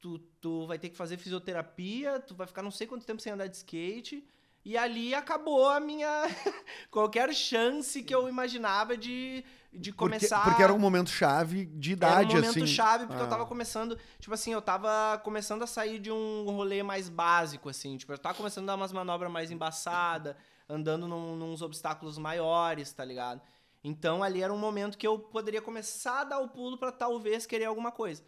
tu, tu vai ter que fazer fisioterapia, tu vai ficar não sei quanto tempo sem andar de skate. E ali acabou a minha. qualquer chance que eu imaginava de, de Porque, começar. porque era um momento chave de idade, Era um momento assim. chave, porque eu Ah. tava começando. Tipo assim, eu tava começando a sair de um rolê mais básico, assim. Tipo, eu tava começando a dar umas manobras mais embaçadas, andando num, nos obstáculos maiores, tá ligado? Então ali era um momento que eu poderia começar a dar o pulo pra talvez querer alguma coisa.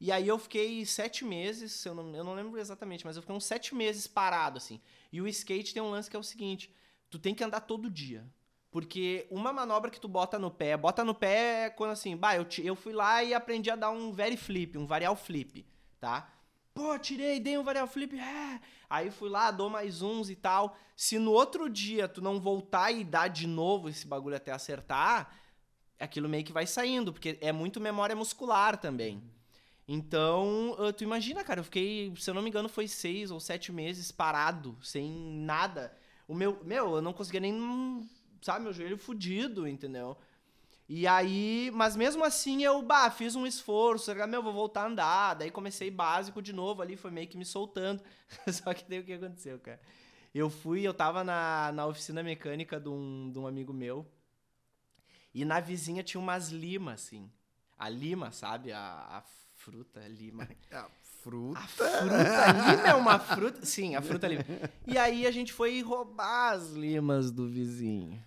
E aí eu fiquei sete meses, eu não, eu não lembro exatamente, mas eu fiquei uns sete meses parado, assim. E o skate tem um lance que é o seguinte: tu tem que andar todo dia. Porque uma manobra que tu bota no pé, bota no pé quando assim, bah, eu, ti- eu fui lá e aprendi a dar um very flip, um varial flip, tá? Pô, tirei, dei um varial flip, é. Aí fui lá, dou mais uns e tal. Se no outro dia tu não voltar e dar de novo esse bagulho até acertar, aquilo meio que vai saindo, porque é muito memória muscular também. Então, ah, tu imagina, cara, eu fiquei, se eu não me engano, foi seis ou sete meses parado, sem nada. O meu, meu, eu não conseguia nem, sabe, meu joelho fudido, entendeu? E aí, mas mesmo assim eu, bah, fiz um esforço, era, meu, vou voltar a andar. Daí comecei básico de novo ali, foi meio que me soltando. Só que daí o que aconteceu, cara? Eu fui, eu tava na, na oficina mecânica de um, de um amigo meu. E na vizinha tinha umas limas, assim. A lima, sabe? A, a fruta lima. A fruta. A fruta lima é uma fruta? Sim, a fruta lima. E aí a gente foi roubar as limas do vizinho.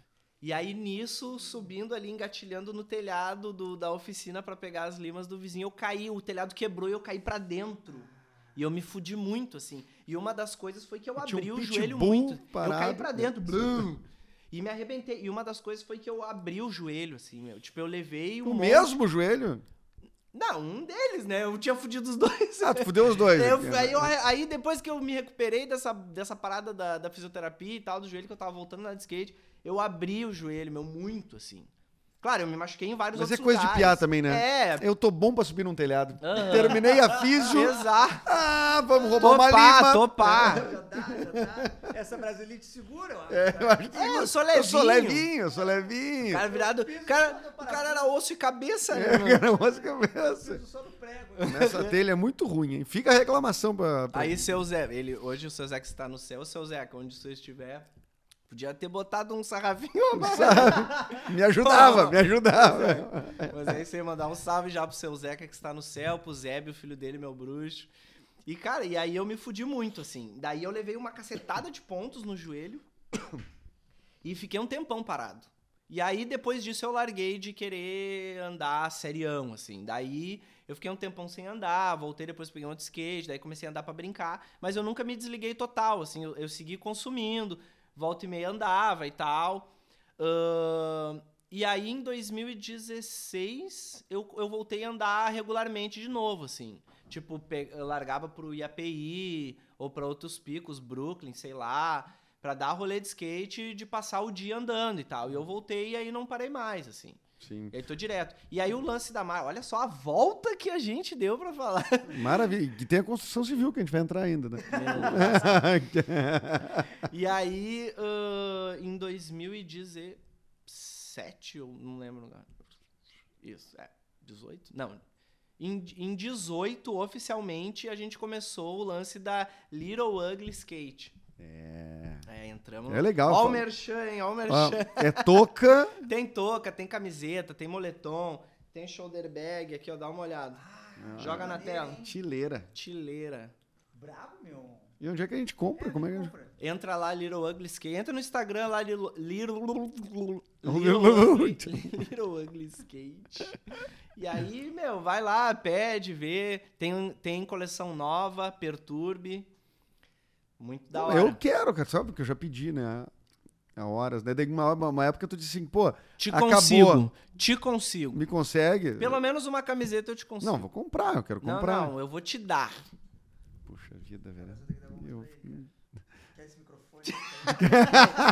E aí nisso, subindo ali, engatilhando no telhado do, da oficina para pegar as limas do vizinho, eu caí, o telhado quebrou e eu caí para dentro. E eu me fudi muito, assim. E uma das coisas foi que eu Tinha um abri o joelho muito. parado. Eu caí pra dentro, blum, e me arrebentei. E uma das coisas foi que eu abri o joelho, assim, meu. Tipo, eu levei um O monte- mesmo joelho? Não, um deles, né? Eu tinha fudido os dois. Ah, tu fudeu os dois. Eu- aí, eu- aí depois que eu me recuperei dessa, dessa parada da, da fisioterapia e tal, do joelho que eu tava voltando na de skate, eu abri o joelho, meu, muito, assim. Claro, eu me machuquei em vários Mas é outros coisa de lugares. piar também, né? É. Eu tô bom pra subir num telhado. Aham. Terminei a físio. Exato. Ah, vamos roubar uma Topar, lima. topar. Já dá, já dá. Essa Brasilite segura, ó. É, eu acho que É, eu sou Eu sou levinho. levinho, eu sou levinho. O cara virado. O cara, o cara era osso e cabeça, né? É, mano? cara, umas cabeça. Peso só no prego. Nessa telha é muito ruim, hein? Fica a reclamação pra. pra- Aí, seu Zé, ele, hoje o seu Zé que está no céu, seu Zé, onde você estiver, podia ter botado um sarrafinho. Me ajudava, me ajudava. Mas aí você ia mandar um salve já pro seu Zeca que está no céu, pro Zébio, o filho dele, meu bruxo. E, cara, e aí eu me fudi muito, assim. Daí eu levei uma cacetada de pontos no joelho e fiquei um tempão parado. E aí, depois disso, eu larguei de querer andar serião, assim. Daí, eu fiquei um tempão sem andar, voltei depois peguei um outro skate, daí comecei a andar pra brincar. Mas eu nunca me desliguei total, assim. Eu, eu segui consumindo, volta e meia andava e tal. Ahn, e aí, em 2016, eu, eu voltei a andar regularmente de novo, assim. Tipo, largava pro IAPI ou pra outros picos, Brooklyn, sei lá, pra dar rolê de skate e de passar o dia andando e tal. E eu voltei e aí não parei mais, assim. Sim. E aí tô direto. E aí o lance da marca, olha só a volta que a gente deu pra falar. Maravilha. E tem a construção civil que a gente vai entrar ainda, né? E aí, ãh, em 2017, eu não lembro. Isso, é. 18? Não. Em, em 18, oficialmente, a gente começou o lance da Little Ugly Skate. É. É, entramos. É legal, Ó o merchan, hein? Ó o merchan. é touca. Tem touca, tem camiseta, tem moletom, tem shoulder bag aqui, ó. Dá uma olhada. Joga na tela. Tileira. Tileira. Brabo, meu. E onde é que a gente compra? Como é que a gente... Compra. Entra lá, Little Ugly Skate. Entra no Instagram lá, Little, Little Ugly Skate. E aí, meu, vai lá, pede, vê. Tem, tem coleção nova, Perturbe. Muito da hora. Eu quero, cara, sabe? Porque eu já pedi, né? Há horas, né? Daí uma, uma época tu disse assim, pô, Te acabou. consigo. Te consigo. me consegue? Pelo menos uma camiseta eu te consigo. Não, vou comprar, eu quero não, comprar. não, eu vou te dar. Puxa vida, velho. Eu-?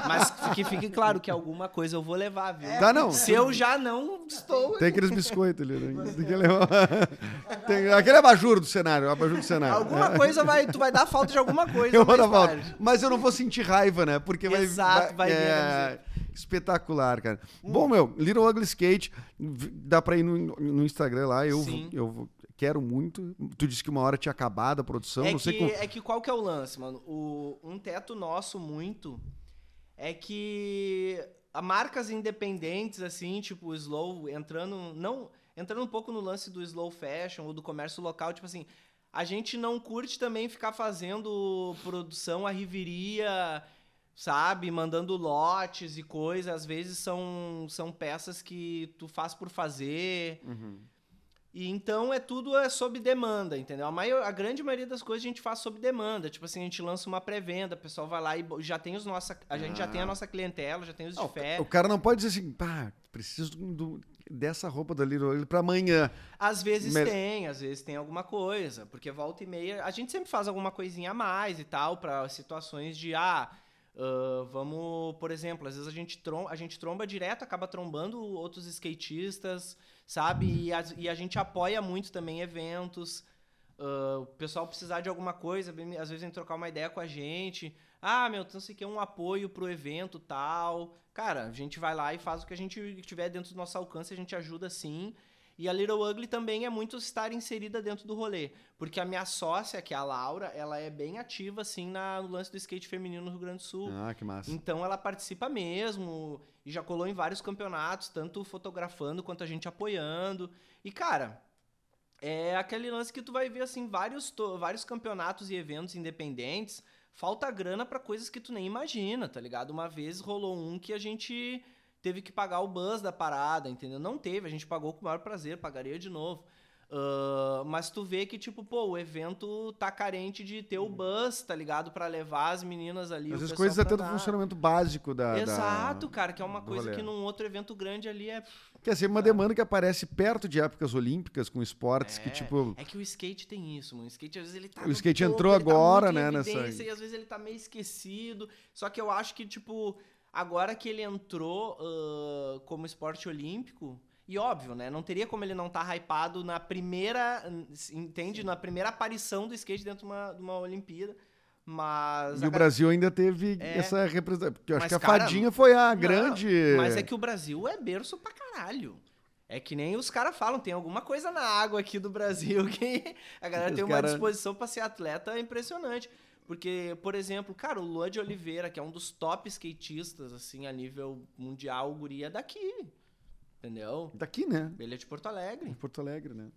Mas que fique claro que alguma coisa eu vou levar, viu? Tá, não. Se eu já não estou. Tem aqueles biscoitos ali, né? Tem que levar. Tem aquele abajur do cenário, abajur do cenário. Alguma coisa vai. Tu vai dar falta de alguma coisa. Eu vou mais dar tarde. Mas eu não vou sentir raiva, né? Porque vai. Exato, vai vir a é, Espetacular, cara. Bom, meu, Little Ugly Skate, dá pra ir no, no Instagram lá. Eu, Sim. eu vou- quero muito. Tu disse que uma hora tinha acabado a produção, É não sei que, como. é que qual que é o lance, mano? O, um teto nosso muito é que a marcas independentes, assim, tipo o slow, entrando. Não. Entrando um pouco no lance do slow fashion ou do comércio local, tipo assim, a gente não curte também ficar fazendo produção à riveria, sabe? Mandando lotes e coisas. Às vezes são, são peças que tu faz por fazer. Uhum. E então é tudo é sob demanda, entendeu? A, maior, a grande maioria das coisas a gente faz sob demanda. Tipo assim, a gente lança uma pré-venda, o pessoal vai lá e já tem os nossa, a gente já tem a nossa clientela, já tem os Não, de fé. o cara não pode dizer assim, pá, preciso do- dessa roupa da Little pra amanhã. Às vezes Mer- tem, às vezes tem alguma coisa, porque volta e meia a gente sempre faz alguma coisinha a mais e tal para situações de ah, ah, vamos, por exemplo, às vezes a gente, trom a gente tromba direto, acaba trombando outros skatistas, sabe? E a, e a gente apoia muito também eventos. ah, o pessoal precisar de alguma coisa, às vezes vem trocar uma ideia com a gente. Ah, meu, não sei que, um apoio pro evento tal. Cara, a gente vai lá e faz o que a gente tiver dentro do nosso alcance, a gente ajuda sim. E a Little Ugly também é muito estar inserida dentro do rolê. Porque a minha sócia, que é a Laura, ela é bem ativa, assim, na, no lance do skate feminino no Rio Grande do Sul. Ah, que massa. Então ela participa mesmo e já colou em vários campeonatos, tanto fotografando quanto a gente apoiando. E, cara, é aquele lance que tu vai ver, assim, vários, vários campeonatos e eventos independentes. Falta grana pra coisas que tu nem imagina, tá ligado? Uma vez rolou um que a gente teve que pagar o bus da parada, entendeu? Não teve, a gente pagou com o maior prazer, pagaria de novo. Ah, mas tu vê que, tipo, pô, o evento tá carente de ter o bus, tá ligado? Pra levar as meninas ali. Vezes pessoal coisas até do funcionamento básico da. da- Exato, cara, que é uma coisa rolê. que num outro evento grande ali é. Que é sempre uma demanda que aparece perto de épocas olímpicas, com esportes que, É, tipo. É que o skate tem isso, mano. O skate às vezes ele tá. O skate topo, entrou tá agora, em né, nessa- E às vezes ele tá meio esquecido. Só que eu acho que, tipo, agora que ele entrou ah, como esporte olímpico. E óbvio, né? Não teria como ele não estar hypado na primeira. Entende? Na primeira aparição do skate dentro de uma, de uma Olimpíada. Mas. E a o Brasil ainda teve É. essa representação. Porque eu acho Mas, que a cara, Fadinha foi a Não, grande. Mas é que o Brasil é berço pra caralho. É que nem os caras falam, tem alguma coisa na água aqui do Brasil que a galera Os tem uma cara- disposição pra ser atleta impressionante. Porque, por exemplo, cara, o Luan de Oliveira, que é um dos top skatistas, assim, a nível mundial, o guri é daqui. Entendeu? Daqui, né? Ele é de Porto Alegre. Em Porto Alegre, né?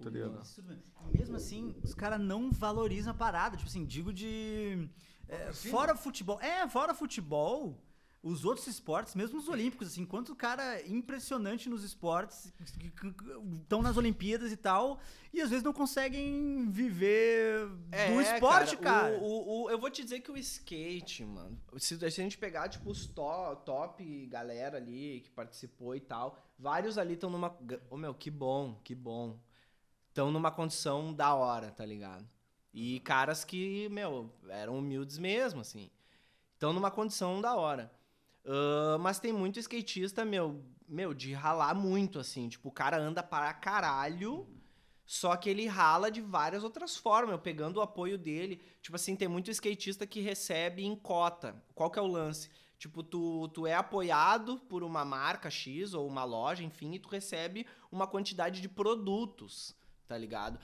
Ligado. Isso. E mesmo assim, os caras não valorizam a parada. Tipo assim, digo de. é, fora futebol. É, fora futebol, os outros esportes, mesmo os olímpicos, assim, quanto cara impressionante nos esportes, estão nas Olimpíadas e tal, e às vezes não conseguem viver do esporte, cara. É, O, o- o- eu vou te dizer que o skate, mano, se, se a gente pegar, tipo, os to- top galera ali que participou e tal, vários ali estão numa. Ô, meu, que bom, que bom. Estão numa condição da hora, tá ligado? E caras que, meu, eram humildes mesmo, assim. Estão numa condição da hora. Ah, mas tem muito skatista, meu, meu, de ralar muito, assim. Tipo, o cara anda para caralho, só que ele rala de várias outras formas, meu, pegando o apoio dele. Tipo assim, tem muito skatista que recebe em cota. Qual que é o lance? Tipo, tu, tu é apoiado por uma marca X ou uma loja, enfim, e tu recebe uma quantidade de produtos, tá ligado?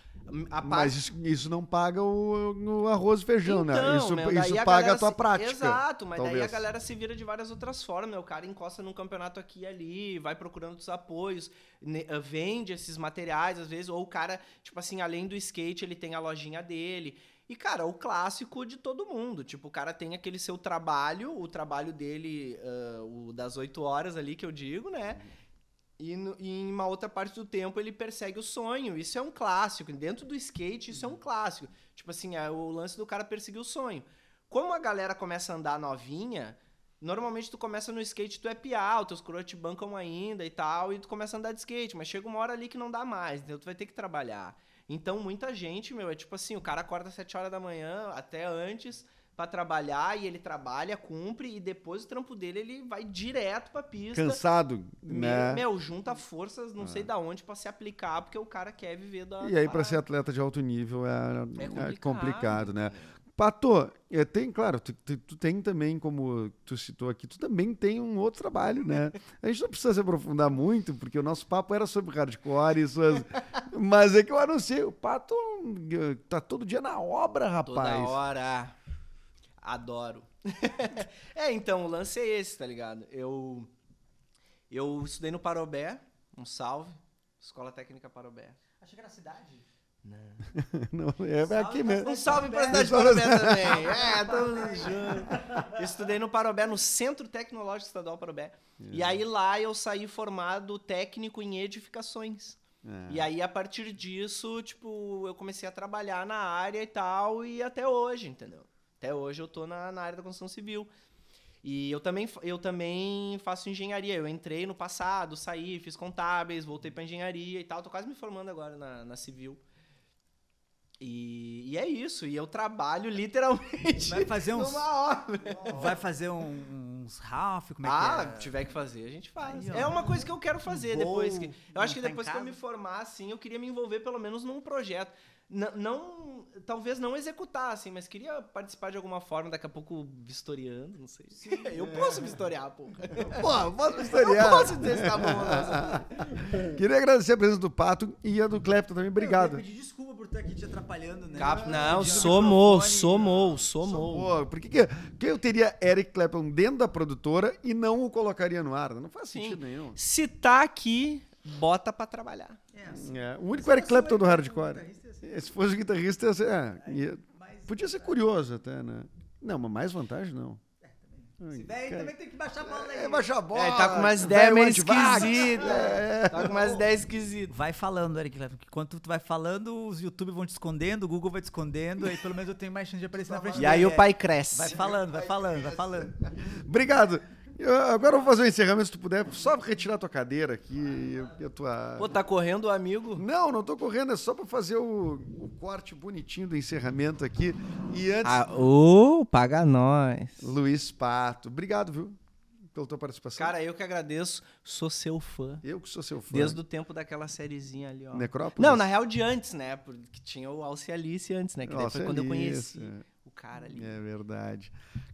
A Mas isso, isso não paga o, o arroz e feijão, né? então, Isso, meu, isso daí paga a tua se- prática. Exato, mas daí talvez. a galera se vira de várias outras formas. O cara encosta num campeonato aqui e ali, vai procurando os apoios, ah, vende esses materiais, às vezes, ou o cara, tipo assim, além do skate, ele tem a lojinha dele. E, cara, o clássico de todo mundo. Tipo, o cara tem aquele seu trabalho, o trabalho dele, ah, o das oito horas ali que eu digo, né? E, no- e em uma outra parte do tempo ele persegue o sonho. Isso é um clássico. Dentro do skate, isso é um clássico. Tipo assim, é o lance do cara perseguir o sonho. Como a galera começa a andar novinha, normalmente tu começa no skate, tu é piau, teus coroas te bancam ainda e tal, e tu começa a andar de skate. Mas chega uma hora ali que não dá mais, então tu vai ter que trabalhar. Então muita gente, meu, é tipo assim, o cara acorda às 7 horas da manhã, até antes, pra trabalhar, e ele trabalha, cumpre, e depois o trampo dele, ele vai direto pra pista. Cansado, Meu, né? meu, junta forças, não sei da onde, pra se aplicar, porque o cara quer viver da. E aí, pra parada. ser atleta de alto nível, é, É é complicado, complicado, né? Pato, é, tem, claro, tu, tu- tu tem também, como tu citou aqui, tu também tem um outro trabalho, né? A gente não precisa se aprofundar muito, porque o nosso papo era sobre hardcore e suas... Mas é que eu anunciei, o Pato eh, tá todo dia na obra, Toda rapaz. hora. Adoro. é, então, o lance é esse, tá ligado? Eu. Eu estudei no Parobé, um salve. Escola Técnica Parobé. Achei que era cidade. Não, é Salve aqui mesmo. Um salve pra cidade de. Parobé também. É, tamo junto. Estudei no Parobé, no Centro Tecnológico Estadual Parobé. E aí lá eu saí formado técnico em edificações. É. E aí, a partir disso, tipo, eu comecei a trabalhar na área e tal, e até hoje, entendeu? Até hoje eu tô na, na área da construção civil. E eu também, eu também faço engenharia. Eu entrei no passado, saí, fiz contábeis, voltei pra engenharia e tal. Tô quase me formando agora na, na civil. E, e é isso. E eu trabalho literalmente Vai fazer uns. numa obra. Vai fazer uns Ralph, como é ah, que é? tiver que fazer, a gente faz. Aí, é uma coisa que eu quero fazer depois que. Eu acho que depois que eu me formar, assim, eu queria me envolver pelo menos num projeto. Não, talvez não executar, assim, mas queria participar de alguma forma, daqui a pouco vistoriando, não sei. Eu posso vistoriar, pô. Pô, posso Eu historiar. posso dizer se tá bom não. Queria agradecer a presença do Pato e a do Clepton também. Eu Obrigado. pedir desculpa por estar aqui te atrapalhando, né? Cap- Não, Pedindo somou, microfone. somou, somou. Por que, que, que eu teria Eric Clapton dentro da produtora e não o colocaria no ar? Não faz Sim. sentido nenhum. Se tá aqui, bota pra trabalhar. É, assim, É, o único Eric Clapton do hardcore. Se fosse o guitarrista, ia ser, é, ia- podia ser curioso até, né? Não, mas mais vantagem não. Esse velho também tem que baixar a bola aí. É, baixar a bola. É, tá com umas ideias meio esquisitas. É. Tá com umas ideias esquisitas. Vai falando, Eric Clapton, que quando tu vai falando, os YouTube vão te escondendo, o Google vai te escondendo, aí pelo menos eu tenho mais chance de aparecer na frente E aí o pai É, cresce. Vai falando, vai falando, vai falando. Obrigado. Eu- agora eu vou fazer um encerramento, se tu puder. Só retirar a tua cadeira aqui e, e a tua... Pô, tá correndo o amigo? Não, não tô correndo, é só pra fazer o, o corte bonitinho do encerramento aqui. E antes, Ah, ô, paga nós. Luiz Pato. Obrigado, viu? Pela tua participação. Cara, eu que agradeço, sou seu fã. eu que sou seu fã. Desde o tempo daquela sériezinha ali, ó. Necrópolis? Não, na real de antes, né? Porque tinha o Alce Alice antes, né? Que daí foi quando eu conheci é. Cara ali. É verdade.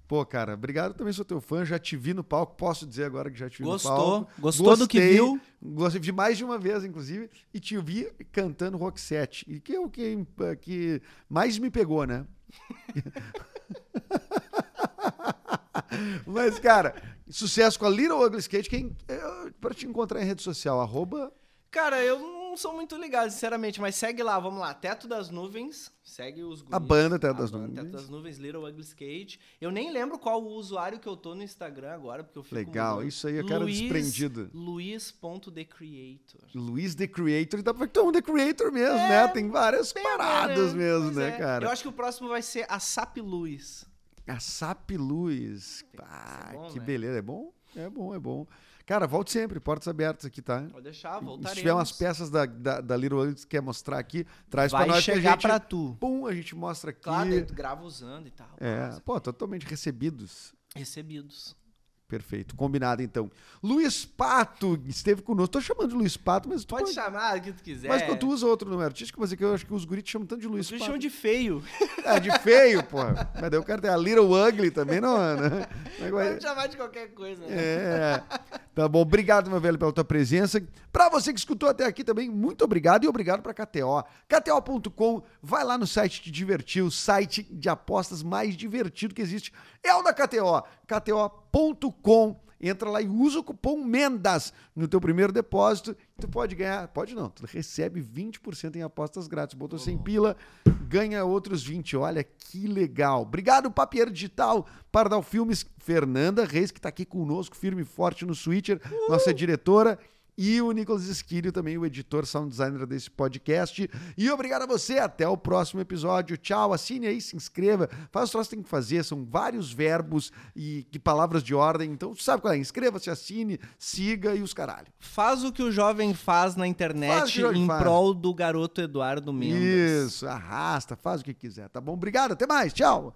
Pô, cara, obrigado. Também sou teu fã. Já te vi no palco. Posso dizer agora que já te vi Gostou? no palco. Gostou do que viu? Gostei de mais de uma vez, inclusive. E te vi cantando rock set. E que é o que, que mais me pegou, né? Mas, cara, sucesso com a Little Ugly Skate. Quem, é, pra te encontrar em rede social, arroba... Cara, eu não sou muito ligado, sinceramente, mas segue lá, vamos lá. Teto das Nuvens, segue os A guris, banda Teto a das banda Nuvens. Teto das Nuvens, Little Ugly Skate. Eu nem lembro qual o usuário que eu tô no Instagram agora, porque eu fico Legal, mudando. isso aí é cara desprendido. Luiz.thecreator. Luiz The Creator. Dá pra ver que tu é um The Creator mesmo, É, né? Tem várias paradas né? mesmo, Pois né, é. cara? Eu acho que o próximo vai ser a Sap Luiz. A Sap Luz. Ah, bom, que né? beleza. É bom? É bom, é bom. Cara, volte sempre. Portas abertas aqui, tá? Pode deixar, voltaremos. Se tiver umas peças da, da, da Little Ugly que quer mostrar aqui, traz Vai pra nós que a chegar gente... pra tu. Pum, a gente mostra aqui. Claro, tu grava usando e tal. É, pô, totalmente recebidos. Recebidos. Perfeito. Combinado, então. Luiz Pato esteve conosco. Tô chamando de Luiz Pato, mas tu Pode chamar o que tu quiser. Mas quando tu usa outro nome artístico, mas é que eu acho que os guris te chamam tanto de Luiz Tu Pato. chamam de feio. É, de feio, pô. Mas daí o cara tem a Little Ugly também, não, né? Pode chamar de qualquer coisa. né? É. Tá bom, obrigado, meu velho, pela tua presença. Pra você que escutou até aqui também, muito obrigado e obrigado pra KTO. KTO.com, vai lá no site te divertir, o site de apostas mais divertido que existe é o da KTO. KTO.com. Entra lá e usa o cupom MENDAS no teu primeiro depósito. Tu pode ganhar, pode não, tu recebe 20% em apostas grátis. Botou 100 pila, ganha outros 20. Olha que legal. Obrigado, Papier Digital, Pardal Filmes, Fernanda Reis, que tá aqui conosco, firme e forte no Switcher, nossa diretora. E o Nicolas Esquilho, também o editor, sound designer desse podcast. E obrigado a você. Até o próximo episódio. Tchau. Assine aí, se inscreva. Faz os troços que tem que fazer. São vários verbos e, e palavras de ordem. Então, sabe qual é? Inscreva-se, assine, siga e os caralho. Faz o que o jovem faz na Faz o internet que o jovem em faz. prol do garoto Eduardo Mendes. Isso, arrasta, faz o que quiser, tá bom? Obrigado, até mais. Tchau.